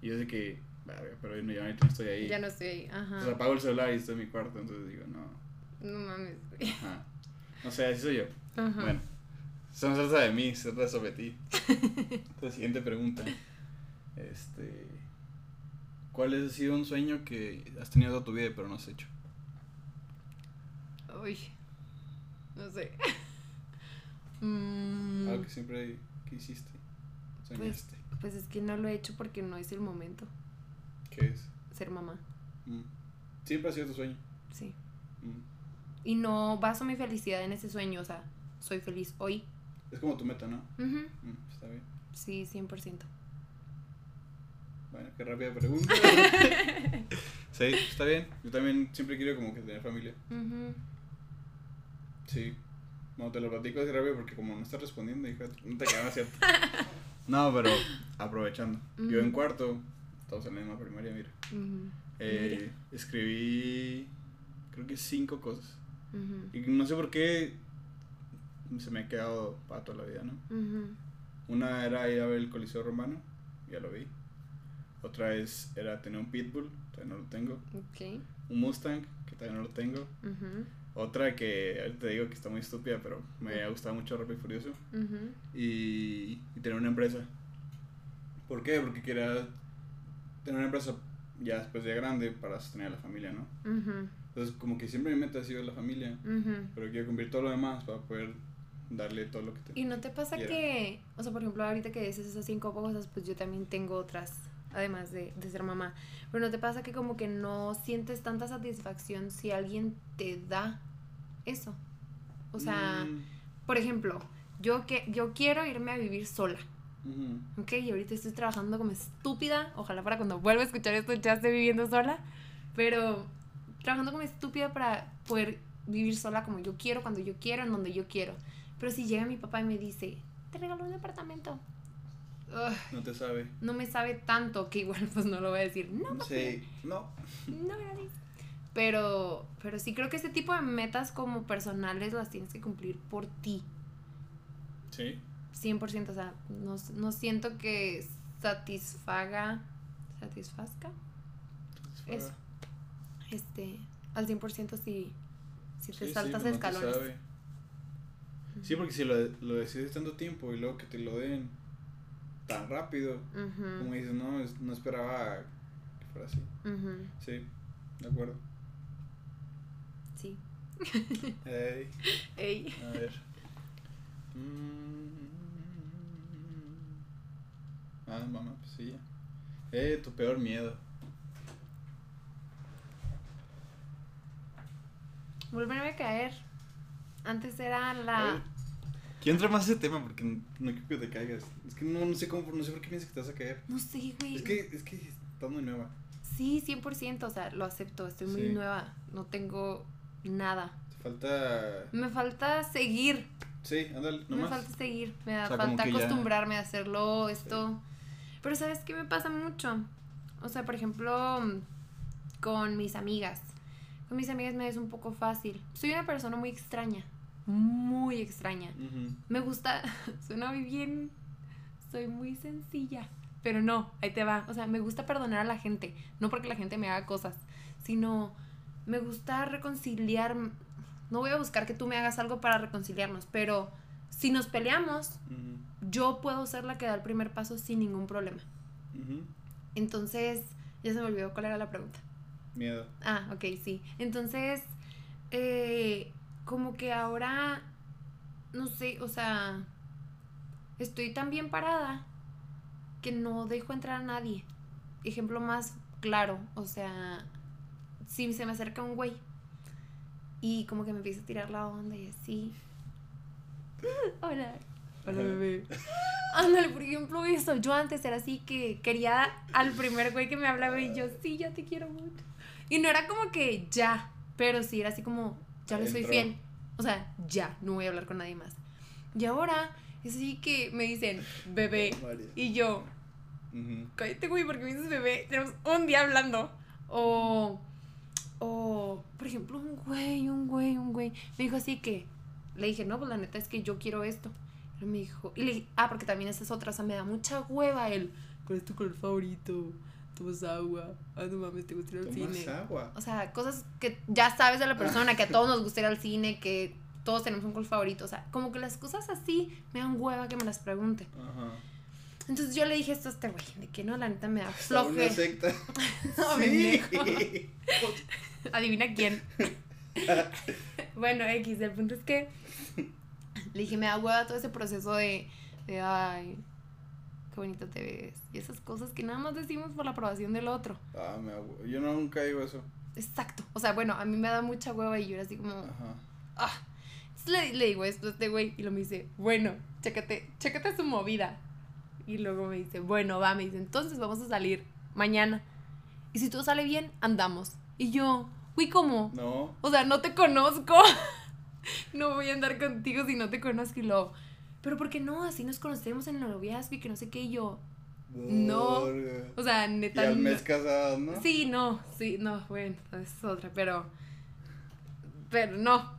A: Y yo sé que, "Verga, pero yo no, no estoy ahí.
B: Ya no estoy ahí. Ajá.
A: O sea, apago el celular y estoy en mi cuarto, entonces digo, no.
B: No mames, güey.
A: Ajá. No sé, así soy yo.
B: Ajá.
A: Bueno, eso no se trata de mí, se trata sobre ti. Entonces, siguiente pregunta. Este. ¿Cuál ha sido un sueño que has tenido toda tu vida pero no has hecho?
B: Uy. No sé. Mm,
A: Algo que siempre quisiste, soñaste.
B: pues es que no lo he hecho porque no es el momento.
A: ¿Qué es?
B: Ser mamá.
A: Mm. Siempre ha sido tu sueño.
B: Sí.
A: Mm.
B: Y no baso mi felicidad en ese sueño. O sea, soy feliz hoy.
A: Es como tu meta, ¿no? Mm, está bien.
B: Sí, 100%.
A: Bueno, qué rápida pregunta. sí, está bien. Yo también siempre quiero como que tener familia. Sí. No, te lo platico así rápido porque como no estás respondiendo, hija, no te quedas cierto. No, pero aprovechando. Yo en cuarto, estamos en la misma primaria, mira. Eh, escribí, creo que cinco cosas. Y no sé por qué se me ha quedado para toda la vida, ¿no? Una era ir a ver el Coliseo Romano, ya lo vi. Otra es, era tener un Pitbull, todavía no lo tengo. Un Mustang, que todavía no lo tengo. Otra que te digo que está muy estúpida, pero me ha gustado mucho Rápido y Furioso. Y, y tener una empresa. ¿Por qué? Porque quería tener una empresa ya después de grande para sostener a la familia, ¿no? Entonces, como que siempre mi meta ha sido la familia, pero quiero cumplir todo lo demás para poder darle todo lo que tengo.
B: ¿Y no te pasa
A: Quiera.
B: que, o sea, por ejemplo, ahorita que dices esas cinco cosas, pues yo también tengo otras, además de, de ser mamá, pero no te pasa que como que no sientes tanta satisfacción si alguien te da eso? O sea,
A: Mm,
B: por ejemplo, yo, que, yo quiero irme a vivir sola,
A: ujú.
B: ¿ok? Y ahorita estoy trabajando como estúpida, ojalá para cuando vuelva a escuchar esto ya esté viviendo sola, pero trabajando como estúpida para poder vivir sola como yo quiero, cuando yo quiero, en donde yo quiero. Pero si llega mi papá y me dice, te regalo un departamento,
A: No te sabe.
B: no me sabe tanto que igual pues no lo voy a decir, no,
A: Sí, no.
B: no, gracias. Pero, pero sí creo que ese tipo de metas como personales las tienes que cumplir por ti.
A: Sí.
B: 100%, o sea, no, no siento que satisfaga, satisfazca, Eso. este, al 100% si, si te
A: Sí,
B: saltas
A: sí, no te
B: escalones.
A: Sí, porque si lo, lo decides tanto tiempo y luego que te lo den tan rápido, como dices, no, no esperaba que fuera así. Sí, de acuerdo.
B: sí.
A: Ey,
B: Ey.
A: a ver. Mm. Ah, mamá, pues sí. ya. Eh, tu peor miedo.
B: Volverme a caer. Antes era la...
A: Quiero entrar más a ese tema porque no, no quiero que te caigas. Es que no, no sé cómo, no sé por qué piensas que te vas a caer.
B: No sé, güey.
A: Es que, es que estás muy nueva.
B: Sí, 100%, o sea, lo acepto, estoy muy
A: Sí.
B: nueva, no tengo nada.
A: Te falta.
B: Me falta seguir,
A: Sí, ándale,
B: me
A: nomás.
B: falta seguir, me da
A: O sea, como
B: falta
A: ya-
B: acostumbrarme a hacerlo, esto. Pero ¿sabes qué me pasa mucho? O sea, por ejemplo, con mis amigas. Con mis amigas me es un poco fácil. Soy una persona muy extraña, muy extraña. Me gusta, suena muy bien, soy muy sencilla, pero no, ahí te va. O sea, me gusta perdonar a la gente, no porque la gente me haga cosas, sino me gusta reconciliar. No voy a buscar que tú me hagas algo para reconciliarnos, pero si nos peleamos, yo puedo ser la que da el primer paso sin ningún problema. Entonces, ya se me olvidó cuál era la pregunta.
A: Miedo.
B: Ah, ok, sí. Entonces, eh, como que ahora no sé, o sea, estoy tan bien parada que no dejo entrar a nadie. Ejemplo más claro, o sea, si se me acerca un güey y como que me empieza a tirar la onda y así. Hola. Hola, bebé. Ándale, por ejemplo, eso. Yo antes era así que quería al primer güey que me hablaba y yo, sí, ya te quiero mucho. Y no era como que ya, pero sí era así como, ya le soy fiel. O sea, ya, no voy a hablar con nadie más. Y ahora es así que me dicen, bebé.
A: María.
B: Y yo, cállate, güey, porque me dices bebé. Tenemos un día hablando. O, o, por ejemplo, un güey, un güey, un güey. Me dijo así que, le dije, no, pues la neta es que yo quiero esto. Y me dijo, y le dije, ah, porque también esa es otra, o sea, me da mucha hueva él. ¿Cuál es tu color favorito? ¿Tomas agua? Ah, no mames, te gusta ir al
A: Tomas
B: cine.
A: agua.
B: O sea, cosas que ya sabes de la persona, que a todos nos gusta ir al cine, que todos tenemos un color favorito. O sea, como que las cosas así me dan hueva que me las pregunte.
A: Ajá.
B: Entonces yo le dije esto a este güey, de que no, la neta me da
A: Está una
B: floje.
A: secta.
B: No,
A: sí.
B: Adivina quién. bueno, X, el punto es que le dije, me da hueva todo ese proceso de, de ay, qué bonito te ves. Y esas cosas que nada más decimos por la aprobación del otro.
A: Ah, me. Yo nunca digo eso.
B: Exacto. O sea, bueno, a mí me da mucha hueva y yo era así como,
A: Ajá.
B: ah. Entonces le, le digo esto a este güey y lo me dice, bueno, chécate, chécate su movida. Y luego me dice, bueno, va, me dice, entonces vamos a salir mañana. Y si todo sale bien, andamos. Y yo, güey, ¿cómo?
A: No.
B: O sea, no te conozco. no voy a andar contigo si no te conozco. Y lo, pero ¿por qué no? Así nos conocemos en el noviazgo y que no sé qué. Y yo, No. O sea,
A: Y
B: neta.
A: al
B: no-
A: mes casados, ¿no?
B: Sí, no, sí, no, bueno, es otra, pero. Pero no.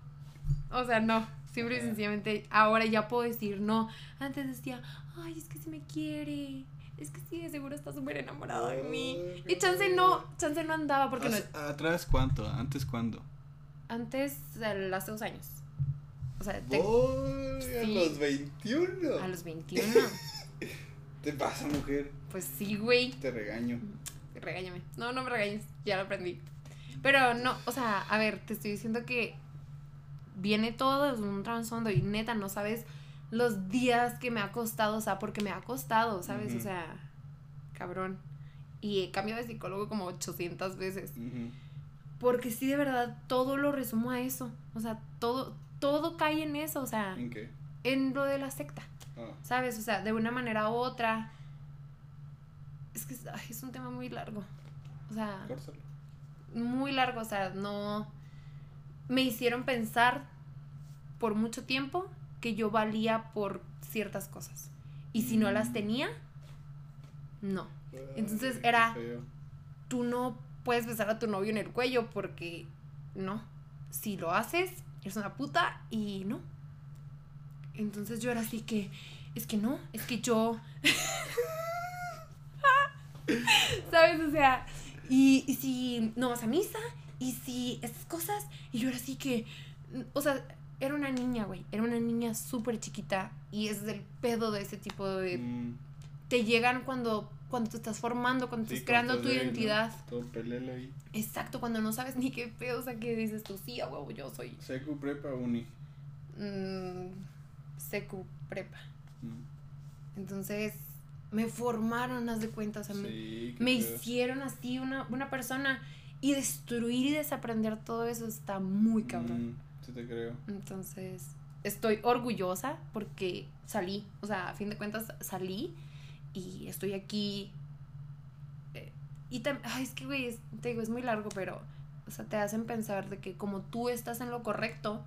B: O sea, no. Simple y sencillamente, ahora ya puedo decir no. Antes decía, ay, es que sí me quiere. Es que sí, de seguro está súper enamorado de mí. Y chance no, chance no andaba porque no.
A: ¿Hace- ¿Atrás cuánto? ¿Antes cuándo?
B: Antes, hace dos años. O sea, te-
A: Voy a los 21.
B: a los 21.
A: ¿Te pasa, mujer?
B: Pues sí, güey.
A: Te regaño.
B: Regáñame. No, no me regañes. Ya lo aprendí. Pero no, o sea, a ver, te estoy diciendo que viene todo de un trasfondo y neta, no sabes los días que me ha costado, o sea, porque me ha costado, ¿sabes? O sea, cabrón. Y he cambiado de psicólogo como 800 veces. Porque sí, de verdad, todo lo resumo a eso. O sea, todo, todo cae en eso, o sea,
A: ¿En qué?
B: en lo de la secta.
A: Ah,
B: ¿Sabes? O sea, de una manera u otra. Es que es, ay, es un tema muy largo. O sea, muy largo. O sea, no. Me hicieron pensar por mucho tiempo que yo valía por ciertas cosas. Y si no las
A: Mm.
B: tenía, no. Entonces era-. Tú no puedes besar a tu novio en el cuello porque no. Si lo haces, eres una puta y no. Entonces yo era así que, es que no, es que yo... ¿Sabes? O sea, y, y si no vas a misa, y si esas cosas, y yo era así que, o sea, era una niña, güey, era una niña súper chiquita y es del pedo de ese tipo de...
A: Mm,
B: Te llegan cuando, cuando te estás formando, cuando
A: sí,
B: estás creando tu identidad.
A: Todo pelele ahí.
B: Exacto, cuando no sabes ni qué pedo, o sea, que dices tú, sí, a huevo, yo soy
A: Secu, prepa, uni.
B: mm, secu prepa.
A: Mm,
B: Entonces, me formaron, haz de cuenta, o sea, me,
A: Sí,
B: me
A: feo.
B: hicieron así una, una persona y destruir y desaprender todo eso está muy cabrón.
A: Mm, sí te creo.
B: Entonces, estoy orgullosa porque salí, o sea, a fin de cuentas salí y estoy aquí. eh, y tam- ay, es que, güey, es- te digo, es muy largo, pero, o sea, te hacen pensar de que como tú estás en lo correcto,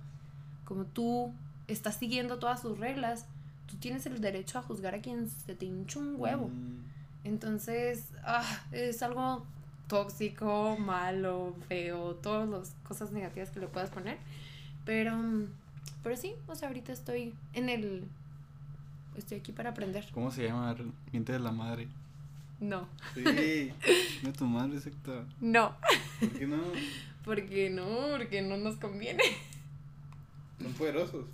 B: como tú estás siguiendo todas sus reglas, tú tienes el derecho a juzgar a quien se te hincha un huevo.
A: Mm,
B: Entonces, ah, es algo tóxico, malo, feo, todas las cosas negativas que le puedas poner. Pero, pero sí, o sea, ahorita estoy en el... Estoy aquí para aprender.
A: ¿Cómo se llama? Miente de la madre.
B: No,
A: Sí. de tu madre, exacto.
B: no,
A: ¿Por qué no?
B: porque no, porque no nos conviene.
A: Son poderosos.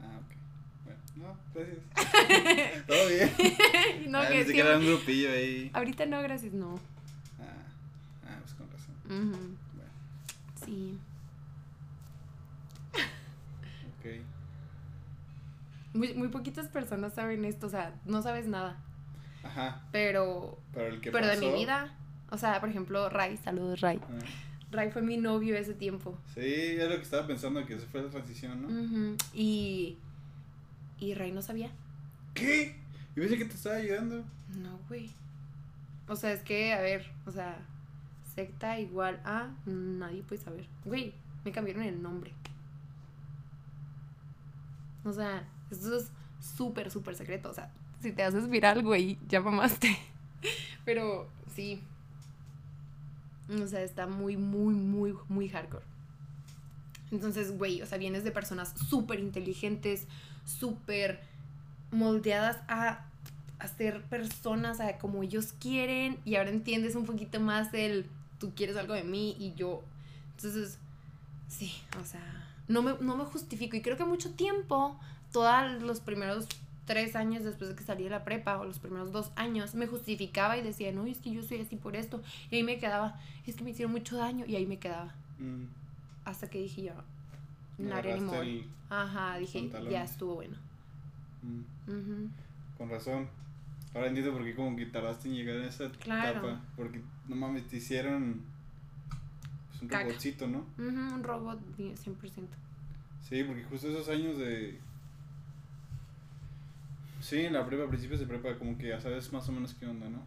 A: Ah, ok. Bueno, no, gracias. Todo bien.
B: no,
A: ah,
B: que
A: un grupillo ahí.
B: Ahorita no, gracias, no.
A: Ah, ah, pues con razón. Bueno,
B: Sí.
A: ok.
B: Muy, muy poquitas personas saben esto, o sea, no sabes nada.
A: Ajá.
B: Pero,
A: Pero el que
B: pero de mi vida, o sea, por ejemplo, Ray, saludos Ray.
A: Ah,
B: Ray fue mi novio ese tiempo.
A: Sí, es lo que estaba pensando, que se fue la transición, ¿no?
B: Y, y Ray no sabía.
A: ¿Qué? Yo pensé que te estaba ayudando.
B: No, güey. O sea, es que, a ver, o sea, secta igual a nadie puede saber. Güey, me cambiaron el nombre. O sea, esto es súper, súper secreto. O sea, si te haces viral, güey, ya mamaste. Pero sí. O sea, está muy, muy, muy, muy hardcore. Entonces, güey, o sea, vienes de personas súper inteligentes, súper moldeadas a, a ser personas a como ellos quieren y ahora entiendes un poquito más el tú quieres algo de mí y yo. Entonces, sí, o sea, no me, no me justifico y creo que mucho tiempo, todos los primeros tres años después de que salí de la prepa o los primeros dos años, me justificaba y decía, no, es que yo soy así por esto. Y ahí me quedaba, es que me hicieron mucho daño y ahí me quedaba.
A: Mm,
B: Hasta que dije yo, no
A: el-
B: Ajá, dije, ya estuvo bueno.
A: mm. Con razón. Ahora entiendo por qué como que tardaste en llegar a esa
B: Claro.
A: etapa. Porque, no mames, te hicieron pues, un
B: Caca.
A: robotcito, ¿no?
B: Un robot 100%.
A: Sí, porque justo esos años de... Sí, en la prepa, a principios de prepa, como que ya sabes más o menos qué onda, ¿no?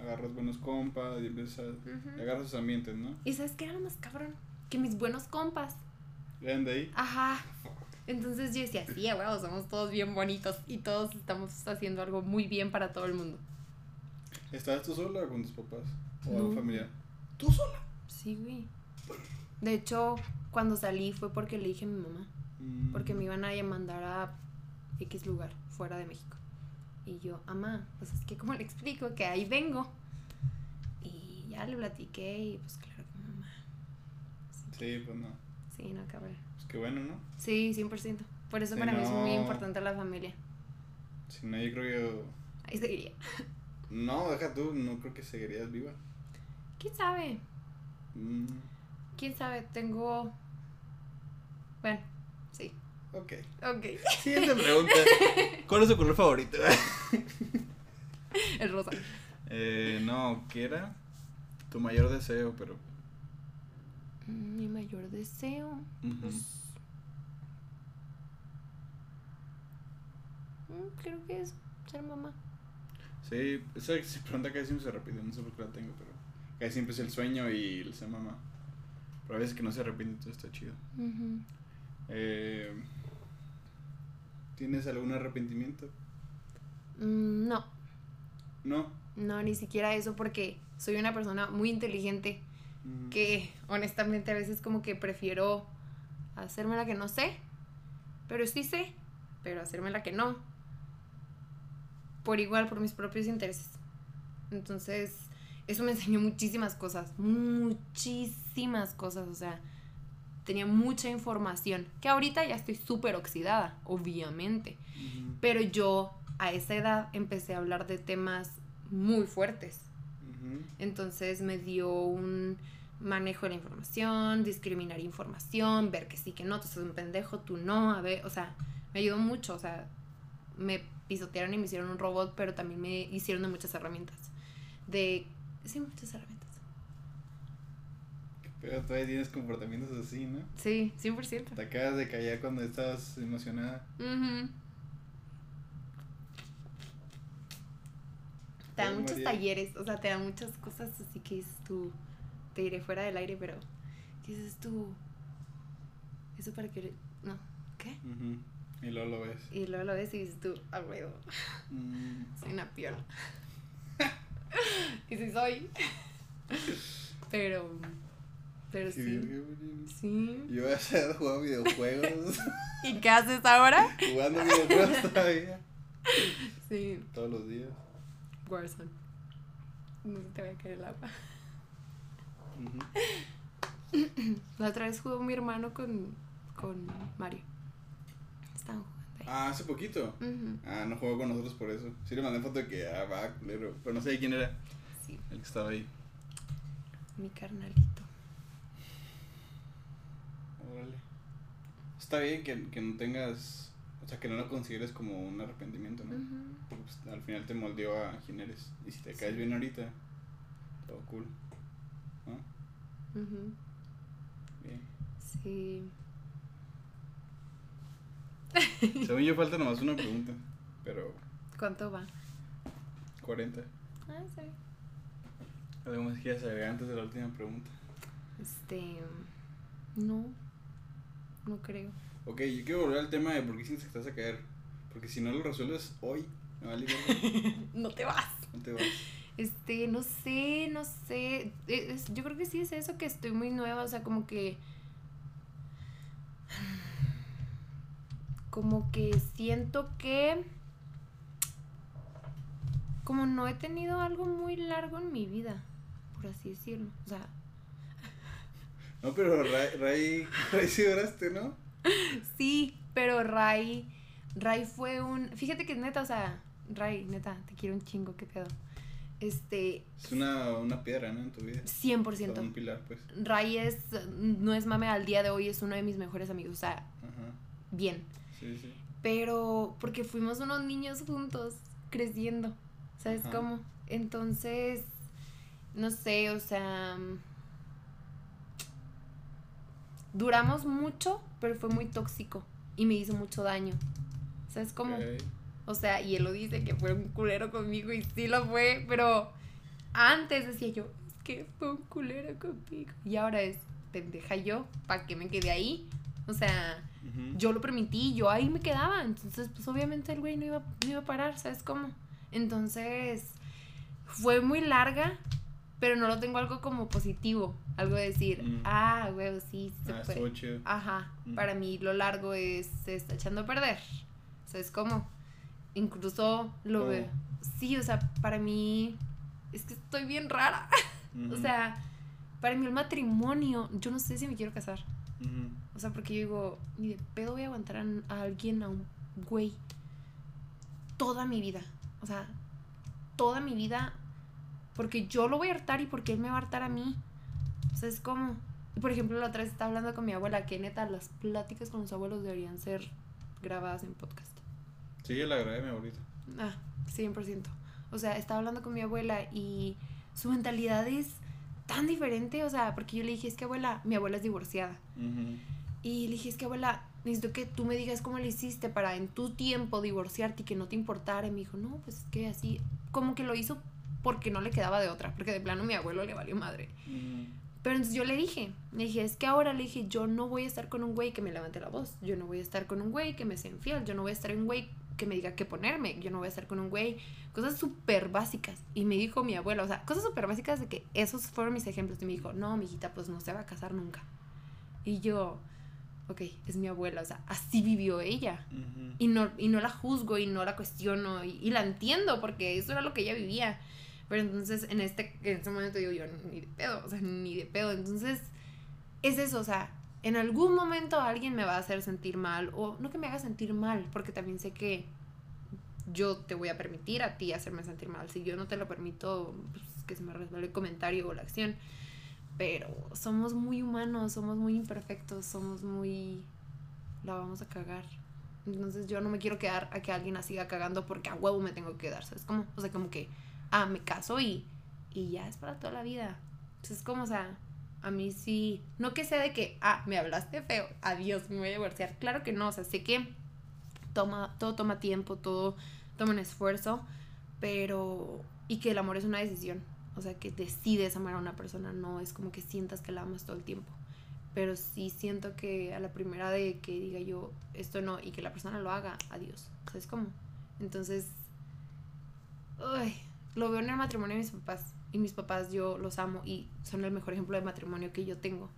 A: Agarras buenos compas y empiezas a...
B: Ujú.
A: Agarras sus ambientes, ¿no?
B: ¿Y sabes qué era lo más cabrón? Que mis buenos compas.
A: Vean de ahí.
B: Ajá. Entonces yo decía, sí, huevo, somos todos bien bonitos y todos estamos haciendo algo muy bien para todo el mundo.
A: ¿Estabas tú sola o con tus papás? ¿O
B: No.
A: familiar? ¿Tú sola?
B: Sí, güey. De hecho, cuando salí fue porque le dije a mi mamá,
A: Mm,
B: porque me iban a mandar a X lugar, fuera de México. Y yo, mamá, pues es que ¿cómo le explico que ahí vengo? Y ya le platiqué y pues claro que mamá.
A: Sí, pues no.
B: Sí, no, cabrón.
A: Pues qué bueno, ¿no?
B: Sí, 100%. Por eso para mí es muy
A: no.
B: importante la familia.
A: Si no, yo creo
B: Ahí seguiría.
A: que... No, deja tú, no creo que seguirías viva.
B: ¿Quién sabe?
A: Mm,
B: ¿Quién sabe? Tengo... Bueno.
A: Ok.
B: Ok.
A: Siguiente pregunta. ¿Cuál es tu color favorito?
B: El rosa.
A: eh, no, ¿qué era? Tu mayor deseo, pero...
B: Mi mayor deseo. Pues... mm, Creo que es ser mamá.
A: Sí, esa pregunta casi siempre se repite, no sé por qué la tengo, pero casi siempre es el sueño y el ser mamá. Pero a veces que no se repite, todo está chido. Eh, ¿Tienes algún arrepentimiento?
B: Mm, No,
A: No.
B: no, ni siquiera eso porque soy una persona muy inteligente
A: Mm,
B: que honestamente a veces como que prefiero hacerme la que no sé, pero sí sé, pero hacerme la que no, por igual, por mis propios intereses. Entonces, eso me enseñó muchísimas cosas, muchísimas cosas, o sea, tenía mucha información, que ahorita ya estoy súper oxidada, obviamente, pero yo a esa edad empecé a hablar de temas muy fuertes. Entonces me dio un manejo de la información, discriminar información, ver que sí, que no, tú estás un pendejo, tú no, a ver, o sea, me ayudó mucho, o sea, me pisotearon y me hicieron un robot, pero también me hicieron de muchas herramientas. De, sí, muchas herramientas.
A: Pero todavía tienes comportamientos así, ¿no?
B: Sí, 100%.
A: Te acabas de callar cuando estabas emocionada.
B: Ujú. Te dan muchos
A: María.
B: talleres, o sea, te dan muchas cosas así que dices tú, te iré fuera del aire, pero ¿qué dices tú? Eso para que... No, ¿qué?
A: Ujú, Y luego lo ves.
B: Y luego lo ves y dices tú, ah, huevo,
A: Mm,
B: soy una piola. y sí soy. pero, pero sí. Sí.
A: Yo voy a jugando videojuegos.
B: ¿Y qué haces ahora?
A: jugando videojuegos todavía.
B: Sí,
A: Todos los días.
B: Warzone. No te va a caer el agua. La otra vez jugó mi hermano con, con Mario. Estaban jugando ahí.
A: Ah, hace poquito. Ah, no jugó con nosotros por eso. Sí le mandé foto de que, ah, va, culero. Pero no sé quién era
B: Sí,
A: el que estaba ahí.
B: mi carnalito.
A: Está bien que, que no tengas. O sea, que no lo consideres como un arrepentimiento, ¿no? Porque pues, al final te moldeó a eres. Y si te caes
B: Sí.
A: bien ahorita, todo cool. ¿No?
B: Ujú.
A: Bien.
B: Sí.
A: Según yo falta nomás una pregunta, pero
B: ¿Cuánto va?
A: 40.
B: Ah, sí.
A: ¿Algo más que quieras agregar antes de la última pregunta?
B: Este. No. No creo.
A: Ok, yo quiero volver al tema de por qué sientes que te vas a caer. Porque si no lo resuelves hoy, me vale
B: No te vas.
A: no te vas.
B: Este, no sé, no sé. E- es- yo creo que sí es eso que estoy muy nueva, o sea, como que. Como que siento que. Como no he tenido algo muy largo en mi vida, por así decirlo. O sea,
A: No, pero Ray, Ray, Ray sí oraste, ¿no?
B: sí, pero Ray. Ray fue un. Fíjate que neta, o sea, Ray, neta, te quiero un chingo, qué pedo. Este,
A: Es una, una piedra, ¿no? En tu vida.
B: 100%.
A: O sea, un pilar, pues.
B: Ray es, no es mame al día de hoy, es uno de mis mejores amigos, o sea,
A: Ajá.
B: bien.
A: Sí, sí.
B: Pero porque fuimos unos niños juntos, creciendo, ¿sabes
A: Ajá.
B: cómo? Entonces, no sé, o sea, duramos mucho, pero fue muy tóxico y me hizo mucho daño, ¿sabes cómo? O sea, y él lo dice que fue un culero conmigo y sí lo fue, pero antes decía yo, es que fue un culero conmigo. Y ahora es, pendeja yo, ¿para qué me quedé ahí? O sea, yo lo permití, yo ahí me quedaba. Entonces, pues obviamente el güey no iba, no iba a parar, ¿sabes cómo? Entonces, fue muy larga, pero no lo tengo algo como positivo. Algo de decir,
A: Mm.
B: ah, güey, sí, se
A: Ah, chido.
B: Ajá,
A: Mm.
B: para mí lo largo es se está echando a perder. ¿Sabes cómo? Incluso lo veo. Sí, o sea, para mí es que estoy bien rara. O sea, para mí el matrimonio, yo no sé si me quiero casar. O sea, porque yo digo, ni de pedo voy a aguantar a, a alguien, a un güey, toda mi vida. O sea, toda mi vida, porque yo lo voy a hartar y porque él me va a hartar a mí. O sea, es como. Por ejemplo, la otra vez estaba hablando con mi abuela, que neta, las pláticas con los abuelos deberían ser grabadas en podcast.
A: Sí, yo le agradé a mi abuelita.
B: Ah, 100%. O sea, estaba hablando con mi abuela y su mentalidad es tan diferente. O sea, porque yo le dije, es que abuela, mi abuela es divorciada. Y le dije, es que abuela, necesito que tú me digas cómo le hiciste para en tu tiempo divorciarte y que no te importara. Y me dijo, no, pues es que así, como que lo hizo porque no le quedaba de otra, porque de plano mi abuelo le valió madre.
A: Ujú.
B: Pero entonces yo le dije, le dije, es que ahora le dije, yo no voy a estar con un güey que me levante la voz, yo no voy a estar con un güey que me sea infiel, yo no voy a estar con un güey que me diga qué ponerme, yo no voy a estar con un güey, cosas súper básicas. Y me dijo mi abuela, o sea, cosas súper básicas de que esos fueron mis ejemplos. Y me dijo, no, mijita, pues no se va a casar nunca. Y yo, ok, es mi abuela, o sea, así vivió ella. Y no, y no la juzgo y no la cuestiono y, y la entiendo porque eso era lo que ella vivía. Pero entonces en este, en este momento digo yo, ni de pedo, o sea, ni de pedo. Entonces es eso, o sea, en algún momento alguien me va a hacer sentir mal o no que me haga sentir mal, porque también sé que yo te voy a permitir a ti hacerme sentir mal. Si yo no te lo permito, pues que se me resbale el comentario o la acción. Pero somos muy humanos, somos muy imperfectos, somos muy... La vamos a cagar. Entonces yo no me quiero quedar a que alguien la siga cagando porque a huevo me tengo que quedar, ¿sabes? Como, o sea, como que, ah, me caso y, y ya es para toda la vida. Entonces es como, o sea, a mí sí, no que sea de que, ah, me hablaste feo, adiós, me voy a divorciar. Claro que no, o sea, sé que toma, todo toma tiempo, todo toma un esfuerzo, pero, y que el amor es una decisión. O sea, que decides amar a una persona, no es como que sientas que la amas todo el tiempo. Pero sí siento que a la primera de que diga yo esto no y que la persona lo haga, adiós. ¿Sabes cómo? Entonces, uy, lo veo en el matrimonio de mis papás. Y mis papás yo los amo y son el mejor ejemplo de matrimonio que yo tengo.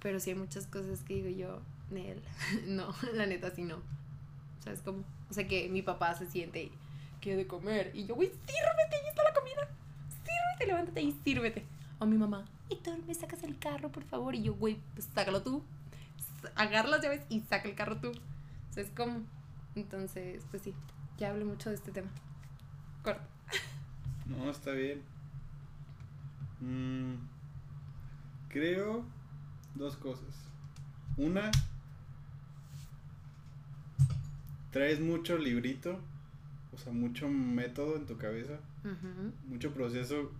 B: Pero sí hay muchas cosas que digo yo, Nel, no, la neta sí no. ¿Sabes cómo? O sea que mi papá se siente quiere de comer. Y yo, güey, sírvete, ahí está la comida. Sírvete, levántate y sírvete. O mi mamá, Héctor, me sacas el carro, por favor. Y yo, güey, pues sácalo tú. Agarra las llaves y saca el carro tú. ¿Sabes cómo? Entonces, pues sí, ya hablé mucho de este tema. Corta.
A: No, está bien. Mm, creo dos cosas. Una, traes mucho librito, o sea, mucho método en tu cabeza, mucho proceso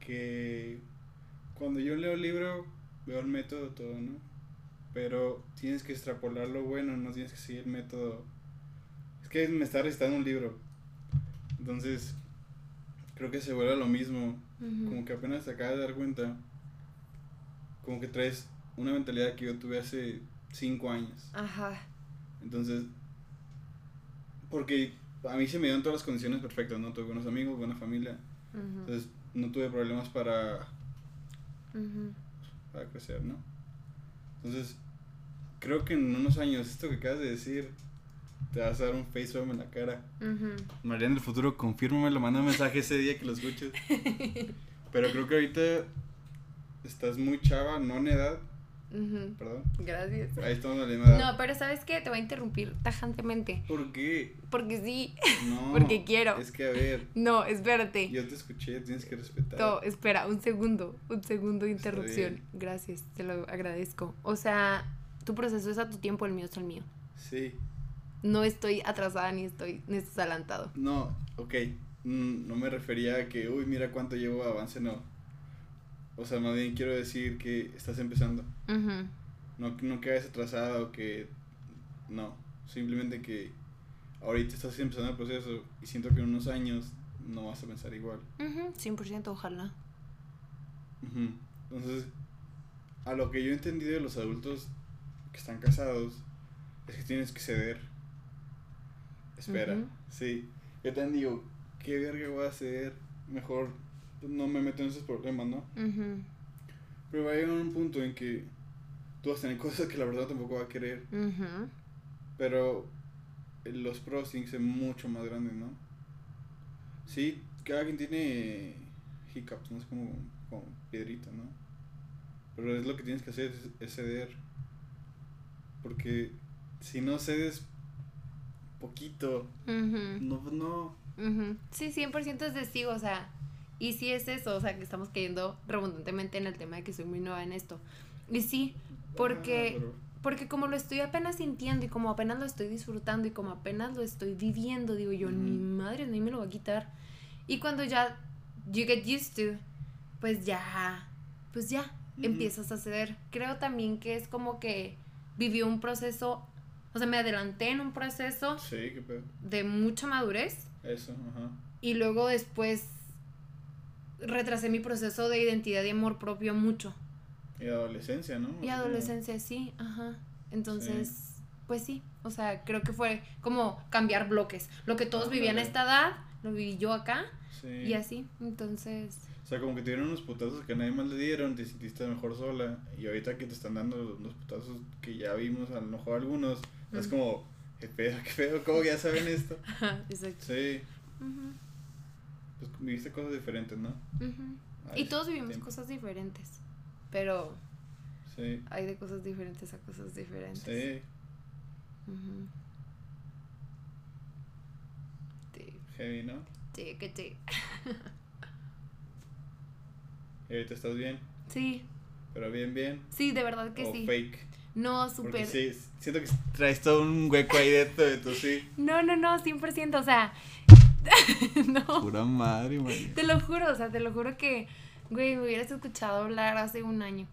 A: que cuando yo leo el libro veo el método todo, ¿no? Pero tienes que extrapolar lo bueno, no tienes que seguir el método. Es que me está recitando un libro. Entonces, creo que se vuelve lo mismo. Como que apenas te acabas de dar cuenta. Como que traes una mentalidad que yo tuve hace cinco años.
B: Ajá.
A: Entonces, porque a mí se me dieron todas las condiciones perfectas, ¿no? Tuve buenos amigos, buena familia. Entonces, no tuve problemas para, para crecer, ¿no? Entonces, creo que en unos años, esto que acabas de decir, te vas a dar un facepalm en la cara.
B: Ujú.
A: Mariana del futuro, confírmamelo, manda un mensaje ese día que lo escuches. Pero creo que ahorita estás muy chava, no en edad, perdón.
B: Gracias.
A: Ahí estamos en la misma edad.
B: No, pero ¿sabes qué? Te voy a interrumpir tajantemente.
A: ¿Por qué?
B: Porque sí.
A: No.
B: Porque quiero.
A: Es que, a ver,
B: No, espérate.
A: yo te escuché, tienes que respetar.
B: No, espera, un segundo. Un segundo de interrupción. Gracias, te lo agradezco. O sea, tu proceso es a tu tiempo, el mío es el mío.
A: Sí.
B: No estoy atrasada ni estoy adelantado.
A: No, ok. Mm, No me refería a que, uy, mira cuánto llevo de avance, no. O sea, más bien quiero decir que estás empezando. No, no que vayas atrasada o que. No. Simplemente que ahorita estás empezando el proceso y siento que en unos años no vas a pensar igual.
B: Ujú, 100% ojalá.
A: Entonces, a lo que yo he entendido de los adultos que están casados es que tienes que ceder. Espera, sí. Yo también digo, ¿qué verga voy a hacer? Mejor no me meto en esos problemas, ¿no? Pero va a llegar un punto en que tú vas a tener cosas que la verdad tampoco va a querer.
B: ujú.
A: Pero eh, los pros tienen que ser mucho más grandes, ¿no? Sí, cada quien tiene hiccups, no es como, como piedrita, ¿no? Pero es lo que tienes que hacer, es, es ceder. Porque si no cedes poquito, no, no.
B: Ujú. Sí, 100% es testigo, o sea, y sí es eso, o sea, que estamos cayendo redundantemente en el tema de que soy muy nueva en esto. Y sí, porque,
A: Ah,
B: porque como lo estoy apenas sintiendo y como apenas lo estoy disfrutando y como apenas lo estoy viviendo, digo yo, ni madre, ni me lo va a quitar. Y cuando ya you get used to, pues ya, pues ya, empiezas a ceder. Creo también que es como que vivió un proceso, o sea, me adelanté en un proceso
A: Sí, qué pedo.
B: de mucha madurez
A: Eso, ajá.
B: y luego después retrasé mi proceso de identidad y amor propio mucho.
A: Y adolescencia, ¿no?
B: Y adolescencia, sí, ajá. Entonces, pues sí, o sea, creo que fue como cambiar bloques. Lo que todos vivían a esta edad, lo viví yo acá
A: Sí.
B: y así. Entonces,
A: O sea, como que te dieron unos putazos que nadie más le dieron, te sentiste mejor sola. Y ahorita que te están dando los putazos que ya vimos, a lo mejor algunos, es como, qué pedo, qué pedo, ¿cómo ya saben esto?
B: exacto.
A: Sí,
B: Ujú,
A: pues viviste cosas diferentes, ¿no? A
B: Y todos vivimos
A: tiempo.
B: cosas diferentes, pero
A: Sí,
B: hay de cosas diferentes a cosas diferentes.
A: sí.
B: Sí,
A: heavy, ¿no?
B: sí, que sí.
A: Y ahorita estás bien,
B: Sí,
A: pero bien, bien.
B: sí, de verdad que
A: o
B: sí.
A: fake.
B: No, súper.
A: sí, siento que traes todo un hueco ahí dentro de tu sí.
B: No, no, no, 100%, o sea, no,
A: Pura madre, man.
B: te lo juro, o sea, te lo juro que, güey, me hubieras escuchado hablar hace un año.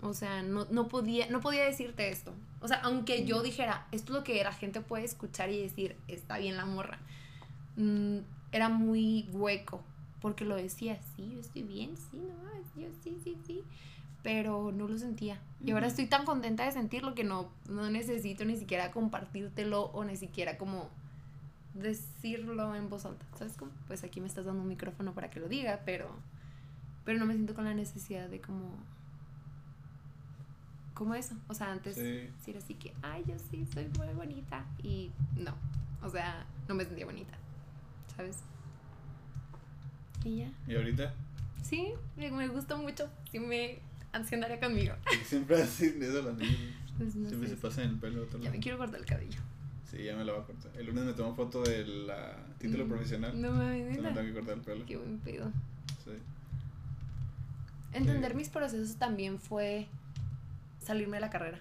B: O sea, no, no podía, no podía decirte esto. O sea, aunque yo dijera, esto es lo que la gente puede escuchar y decir, está bien la morra. mm, era muy hueco, porque lo decía, sí, yo estoy bien, sí, no, yo sí, sí, sí. Pero no lo sentía. Y ahora estoy tan contenta de sentirlo que no, no necesito ni siquiera compartírtelo o ni siquiera como decirlo en voz alta. ¿Sabes cómo? Pues aquí me estás dando un micrófono para que lo diga, pero, pero no me siento con la necesidad de como... Como eso. O sea, antes
A: Sí.
B: decir así que, ay, yo sí soy muy bonita. Y no. O sea, no me sentía bonita. ¿Sabes? Y ya.
A: ¿Y ahorita?
B: Sí, me, me gusta mucho. Sí me ansionaría conmigo.
A: Y siempre hacen eso las niñas.
B: Pues no
A: Siempre
B: sé,
A: se pasan el pelo a otro
B: Ya
A: lado.
B: me quiero cortar el cabello.
A: Sí, ya me lo voy a cortar. El lunes me tomó foto del título
B: Mm,
A: profesional.
B: No
A: me
B: neta.
A: tengo que cortar el pelo.
B: Qué buen pedo.
A: Sí.
B: Entender mis procesos también fue salirme de la carrera.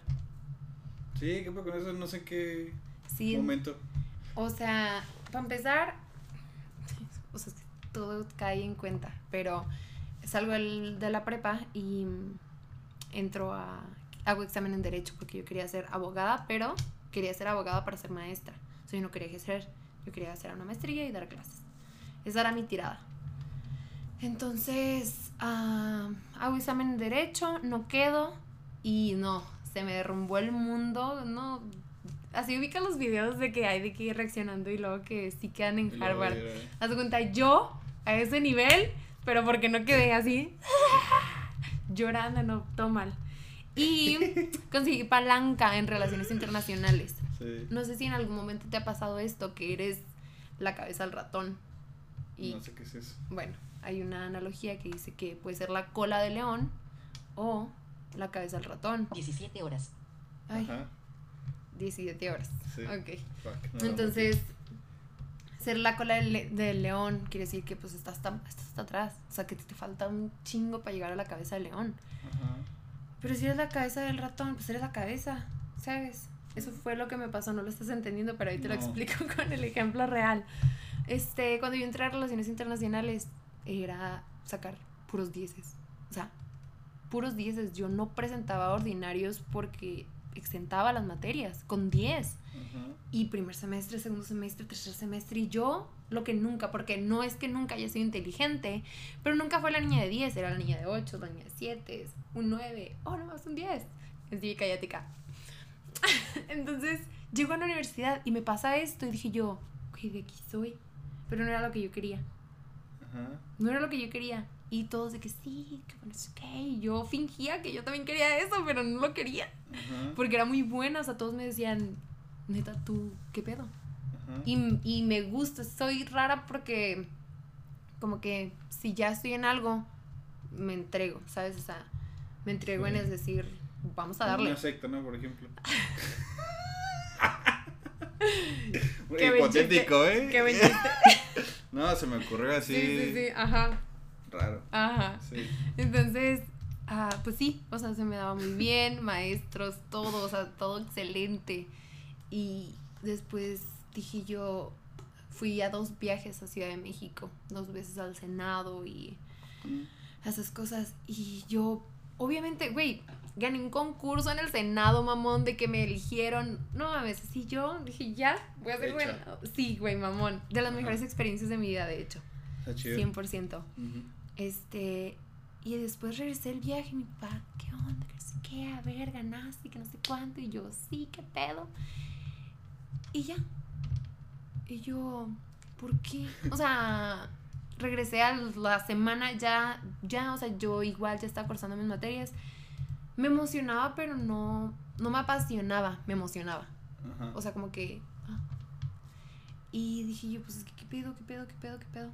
A: Sí, ¿qué con eso? No sé qué.
B: Sí.
A: Momento.
B: O sea, para empezar, o sea, todo cae en cuenta, pero salgo del- de la prepa y entro a... Hago examen en Derecho porque yo quería ser abogada, pero quería ser abogada para ser maestra. O sea, yo no quería ejercer, yo quería hacer una maestría y dar clases. Esa era mi tirada. Entonces, ah, hago examen en Derecho, no quedo y no, se me derrumbó el mundo, no... Así ubican los videos de que hay de que ir reaccionando y luego que sí quedan en Harvard.
A: era-
B: Haz cuenta, yo a ese nivel, pero porque no quedé así, llorando, no, todo mal. Y conseguí palanca en relaciones internacionales.
A: Sí.
B: No sé si en algún momento te ha pasado esto, que eres la cabeza del ratón. Y
A: No sé qué es eso.
B: bueno, hay una analogía que dice que puede ser la cola de león o la cabeza del ratón.
C: 17 horas.
B: Ay,
A: Ajá.
B: 17 horas.
A: Sí.
B: Ok.
A: Fuck, no,
B: Entonces, ser la cola del, le- del león quiere decir que pues estás, hasta- estás hasta atrás. O sea, que te, te falta un chingo para llegar a la cabeza del león.
A: Ajá.
B: Pero si eres la cabeza del ratón, pues eres la cabeza, ¿sabes? Eso fue lo que me pasó, no lo estás entendiendo, pero ahí te lo explico con el ejemplo real. Este, cuando yo entré a relaciones internacionales, era sacar puros dieces. O sea, puros dieces. Yo no presentaba ordinarios porque exentaba las materias con 10.
A: Ajá.
B: Y primer semestre, segundo semestre, tercer semestre. Y yo, lo que nunca, porque no es que nunca haya sido inteligente, pero nunca fue la niña de 10, era la niña de 8, la niña de 7, un 9, oh, no más un 10. Sí, cállate acá. Entonces, llego a la universidad y me pasa esto y dije yo, ok, de aquí soy. Pero no era lo que yo quería.
A: Ajá.
B: No era lo que yo quería. Y todos de que sí, que bueno, es ok. Y yo fingía que yo también quería eso, pero no lo quería.
A: Ajá.
B: Porque era muy buena, o sea, todos me decían, neta, tú, ¿qué pedo?
A: Ajá.
B: Y, y me gusta, soy rara porque como que si ya estoy en algo, me entrego, ¿sabes? O sea, me entrego en es decir, vamos a darle.
A: Una secta, ¿no? Por ejemplo.
B: Qué
A: Hipotético, ¿eh?
B: Qué buen chiste.
A: No, se me ocurrió así.
B: Sí, sí, sí, ajá,
A: Raro.
B: ajá.
A: Sí.
B: Entonces, ah, pues sí, o sea, se me daba muy bien, maestros, todo, o sea, todo excelente. Y después dije yo, fui a dos viajes a Ciudad de México, dos veces al Senado y esas cosas. Y yo, obviamente, güey, gané un concurso en el Senado, mamón, de que me eligieron. No mames, así yo dije, ya, voy a ser buena. Sí, güey, mamón. De las
A: Ajá.
B: mejores experiencias de mi vida, de hecho.
A: Está chido.
B: 100%.
A: Ujú.
B: Este, y después regresé el viaje y mi papá, ¿qué onda? Que no sé qué, a ver, ganaste, que no sé cuánto. Y yo, sí, qué pedo. Y ya. Y yo, ¿por qué? O sea, regresé a la semana ya, ya, o sea, yo igual ya estaba cursando mis materias. Me emocionaba, pero no, no me apasionaba, me emocionaba.
A: Ajá.
B: O sea, como que. ah. Y dije yo, pues es que, ¿qué pedo, qué pedo, qué pedo, qué pedo?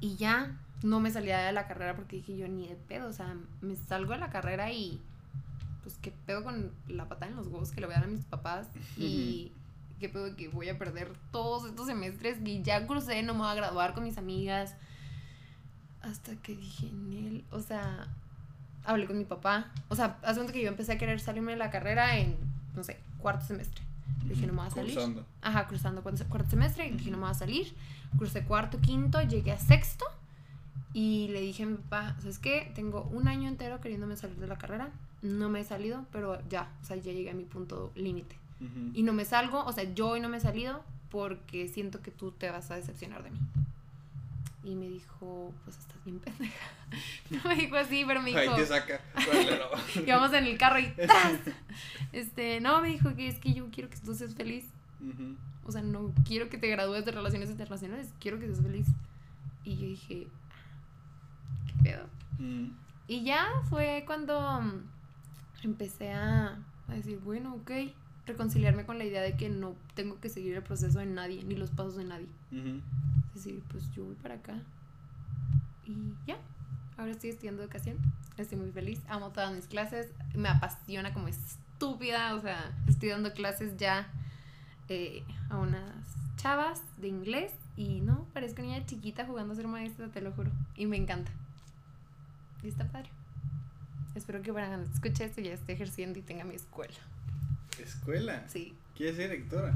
B: Y ya no me salía de la carrera porque dije yo, ni de pedo. O sea, me salgo de la carrera y. Pues, ¿qué pedo con la patada en los huevos que le voy a dar a mis papás? Y. ¿Qué pedo que voy a perder todos estos semestres? Y ya crucé, no me voy a graduar con mis amigas. Hasta que dije, Nel, o sea, hablé con mi papá. O sea, hace cuenta que yo empecé a querer salirme de la carrera en, no sé, cuarto semestre. Le dije, no me voy a salir.
A: Cursando.
B: Ajá, cruzando cuarto, semestre. Y dije, no me voy a salir. Crucé cuarto, quinto, llegué a sexto. Y le dije a mi papá, ¿sabes qué? Tengo un año entero queriéndome salir de la carrera. No me he salido, pero ya, o sea, ya llegué a mi punto límite.
A: Ujú.
B: Y no me salgo, o sea, yo hoy no me he salido porque siento que tú te vas a decepcionar de mí. Y me dijo, pues estás bien pendeja. No me dijo así, pero me dijo,
A: Ahí te saca. Órale,
B: íbamos en el carro y ¡tas! Este, no, me dijo que es que yo quiero que tú seas feliz.
A: no. Ujú.
B: O sea, no quiero que te gradúes de relaciones internacionales, quiero que seas feliz. Y yo dije, "Ah, ¿qué pedo?
A: Mm.
B: Y ya fue cuando mm, empecé a, a decir, bueno, ok, reconciliarme con la idea de que no tengo que seguir el proceso de nadie, ni los pasos de nadie. Es decir, pues yo voy para acá. Y ya, ahora estoy estudiando educación, estoy muy feliz, amo todas mis clases, me apasiona como estúpida, o sea, estoy dando clases ya eh, a unas chavas de inglés y no, parezco niña chiquita jugando a ser maestra, te lo juro, y me encanta. Y está padre. Espero que cuando escuche esto ya esté ejerciendo y tenga mi escuela.
A: ¿Escuela?
B: Sí.
A: ¿Quieres ser directora?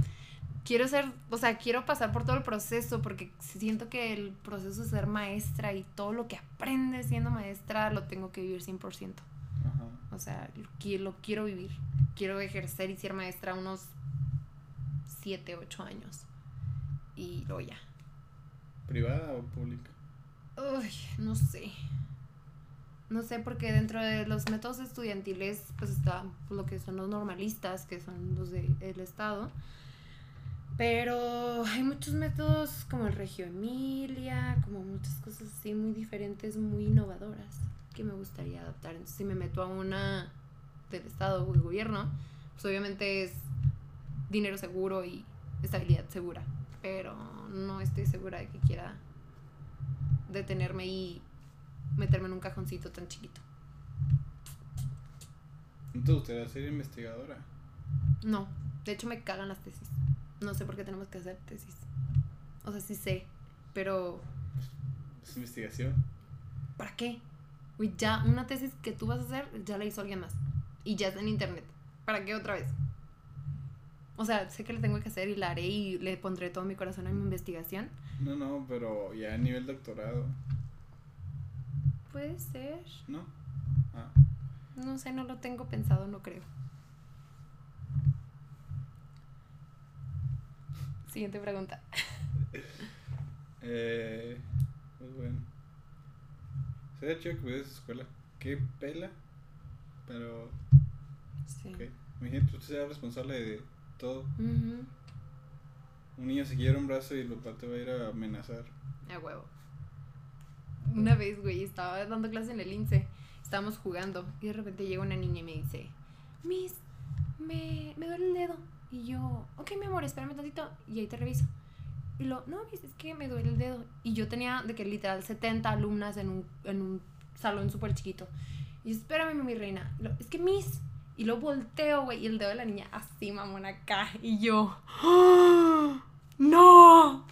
B: Quiero ser, o sea, quiero pasar por todo el proceso porque siento que el proceso de ser maestra y todo lo que aprendes siendo maestra lo tengo que vivir 100%.
A: Ajá.
B: O sea, lo, lo quiero vivir. Quiero ejercer y ser maestra unos 7, 8 años. Y luego ya.
A: ¿Privada o pública?
B: Uy, no sé. No sé, porque dentro de los métodos estudiantiles, pues está lo que son los normalistas, que son los del Estado. Pero hay muchos métodos como el Regio Emilia, como muchas cosas así muy diferentes, muy innovadoras, que me gustaría adaptar. Entonces, si me meto a una del Estado o del gobierno, pues obviamente es dinero seguro y estabilidad segura. Pero no estoy segura de que quiera detenerme y meterme en un cajoncito tan chiquito.
A: ¿No te gustaría ser investigadora?
B: No, de hecho me cagan las tesis. No sé por qué tenemos que hacer tesis. O sea, sí sé, pero
A: Es investigación.
B: ¿para qué? Uy, ya una tesis que tú vas a hacer ya la hizo alguien más. Y ya está en internet. ¿Para qué otra vez? O sea, sé que la tengo que hacer y la haré y le pondré todo mi corazón a mi investigación.
A: No, no, pero ya a nivel doctorado,
B: Puede ser.
A: ¿no? Ah,
B: No sé, no lo tengo pensado, no creo. Siguiente pregunta.
A: eh, pues bueno. Sería chido que pudieras escuela. Qué pela. Pero,
B: Sí.
A: ok. Imagínate, tú seas responsable de todo.
B: Ujú.
A: Un niño se quiebra un brazo y el papá te va a ir a amenazar.
B: A huevo. Una vez, güey, estaba dando clase en el INSE. Estábamos jugando y de repente llega una niña y me dice, Miss, me, me duele el dedo. Y yo, ok, mi amor, espérame tantito y ahí te reviso. Y lo, no, Miss, es que me duele el dedo. Y yo tenía de que literal 70 alumnas en un, en un salón súper chiquito. Y espérame, mi reina. Es que Miss. Y lo volteo, güey, y el dedo de la niña así, mamón, acá. Y yo, ¡Ah! ¡No!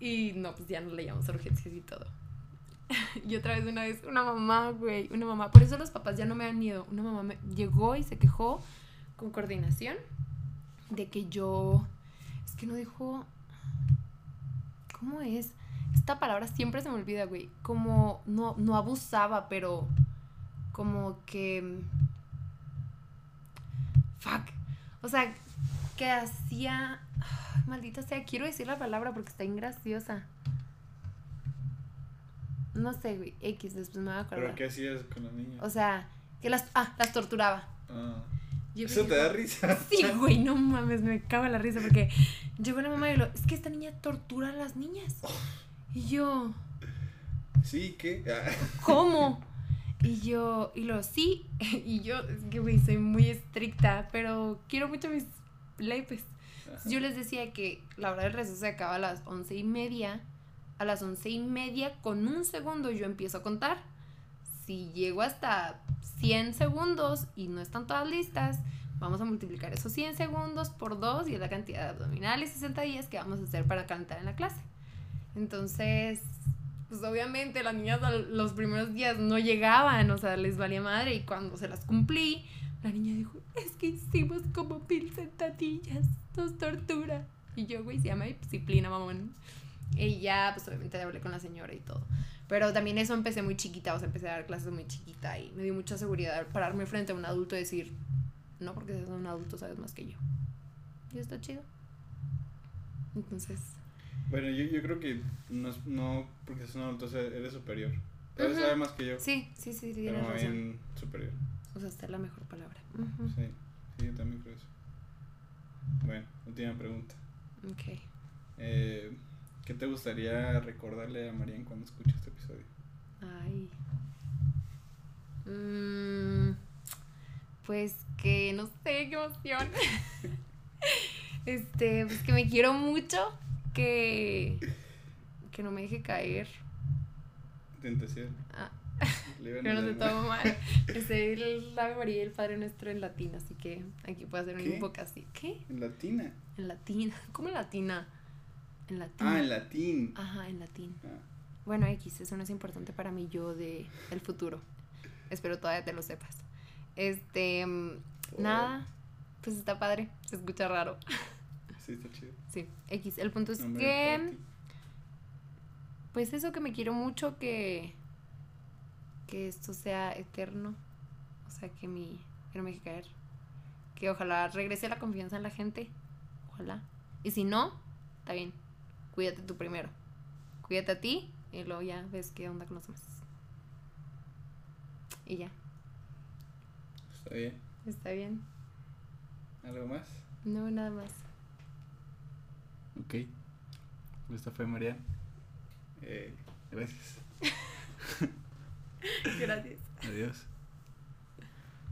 B: Y no, pues ya no le llamamos a urgencias y todo. Y otra vez, una vez, una mamá, güey, una mamá. Por eso los papás ya no me dan miedo. Una mamá me llegó y se quejó con coordinación de que yo. Es que no dijo. ¿Cómo es? Esta palabra siempre se me olvida, güey. Como no, no abusaba, pero como que. Fuck. O sea, que hacía. Maldita sea, quiero decir la palabra porque está ingraciosa. No sé, güey. X, después me voy a acordar.
A: ¿Pero qué hacías con los niños?
B: O sea, que las. Ah, las torturaba.
A: Ah,
B: Yo
A: ¿Eso te da risa?
B: Sí, güey, no mames, me cago en la risa porque llegó la mamá y lo, es que esta niña tortura a las niñas. Y yo,
A: Sí, ¿qué? Ah,
B: ¿cómo? Y yo, y lo, sí, y yo, es que, güey, soy muy estricta, pero quiero mucho mis leipes.
A: ajá.
B: Yo les decía que la hora del receso se acaba a las once y media. A las once y media, con un segundo, yo empiezo a contar. Si llego hasta 100 segundos y no están todas listas, vamos a multiplicar esos 100 segundos por 2 y es la cantidad de abdominales y sentadillas que vamos a hacer para calentar en la clase. Entonces, pues obviamente las niñas los primeros días no llegaban, o sea, les valía madre y cuando se las cumplí, la niña dijo, es que hicimos como mil sentadillas, nos tortura. Y yo, güey, se llama disciplina, mamón. Y ya, pues obviamente hablé con la señora y todo. Pero también eso empecé muy chiquita, o sea, empecé a dar clases muy chiquita y me dio mucha seguridad pararme frente a un adulto y decir, no porque seas un adulto sabes más que yo. Y está chido. Entonces,
A: Bueno, yo, yo creo que no, es- no porque seas un adulto, eres superior.
B: Ujú.
A: sabe más que yo,
B: sí, sí, sí, sí,
A: pero
B: razón.
A: bien superior.
B: O sea, esta es la mejor palabra.
A: Sí, sí, yo también creo eso. Bueno, última pregunta.
B: Ok.
A: Eh, ¿Qué te gustaría recordarle a Marian cuando escuche este episodio?
B: Ay. Mm, pues que no sé, qué emoción. este, pues que me quiero mucho, que que no me deje caer.
A: Tentación.
B: Ah, pero no se toma mal. Es el Ave María y el Padre Nuestro en latín, así que aquí puedo hacer
A: ¿Qué?
B: un poco así. ¿Qué?
A: En latina.
B: En latín. ¿Cómo en latina? En latín.
A: Ah, en latín.
B: Ajá, en latín.
A: Ah,
B: Bueno, X, eso no es importante para mí yo de el futuro. Espero todavía te lo sepas. Este, mm,
A: Oh.
B: nada, Pues está padre, se escucha raro.
A: Sí, está chido.
B: Sí, X. El punto es que, pues eso que me quiero mucho, que, que esto sea eterno. O sea, que mi, que no me deje caer. Que ojalá regrese la confianza en la gente. Ojalá. Y si no, está bien. Cuídate tú primero. Cuídate a ti y luego ya ves qué onda con los demás. Y ya,
A: Está bien.
B: está bien.
A: ¿Algo más?
B: No, nada más.
A: Ok. Esta fue Marian. Eh, gracias.
B: Gracias.
A: Adiós.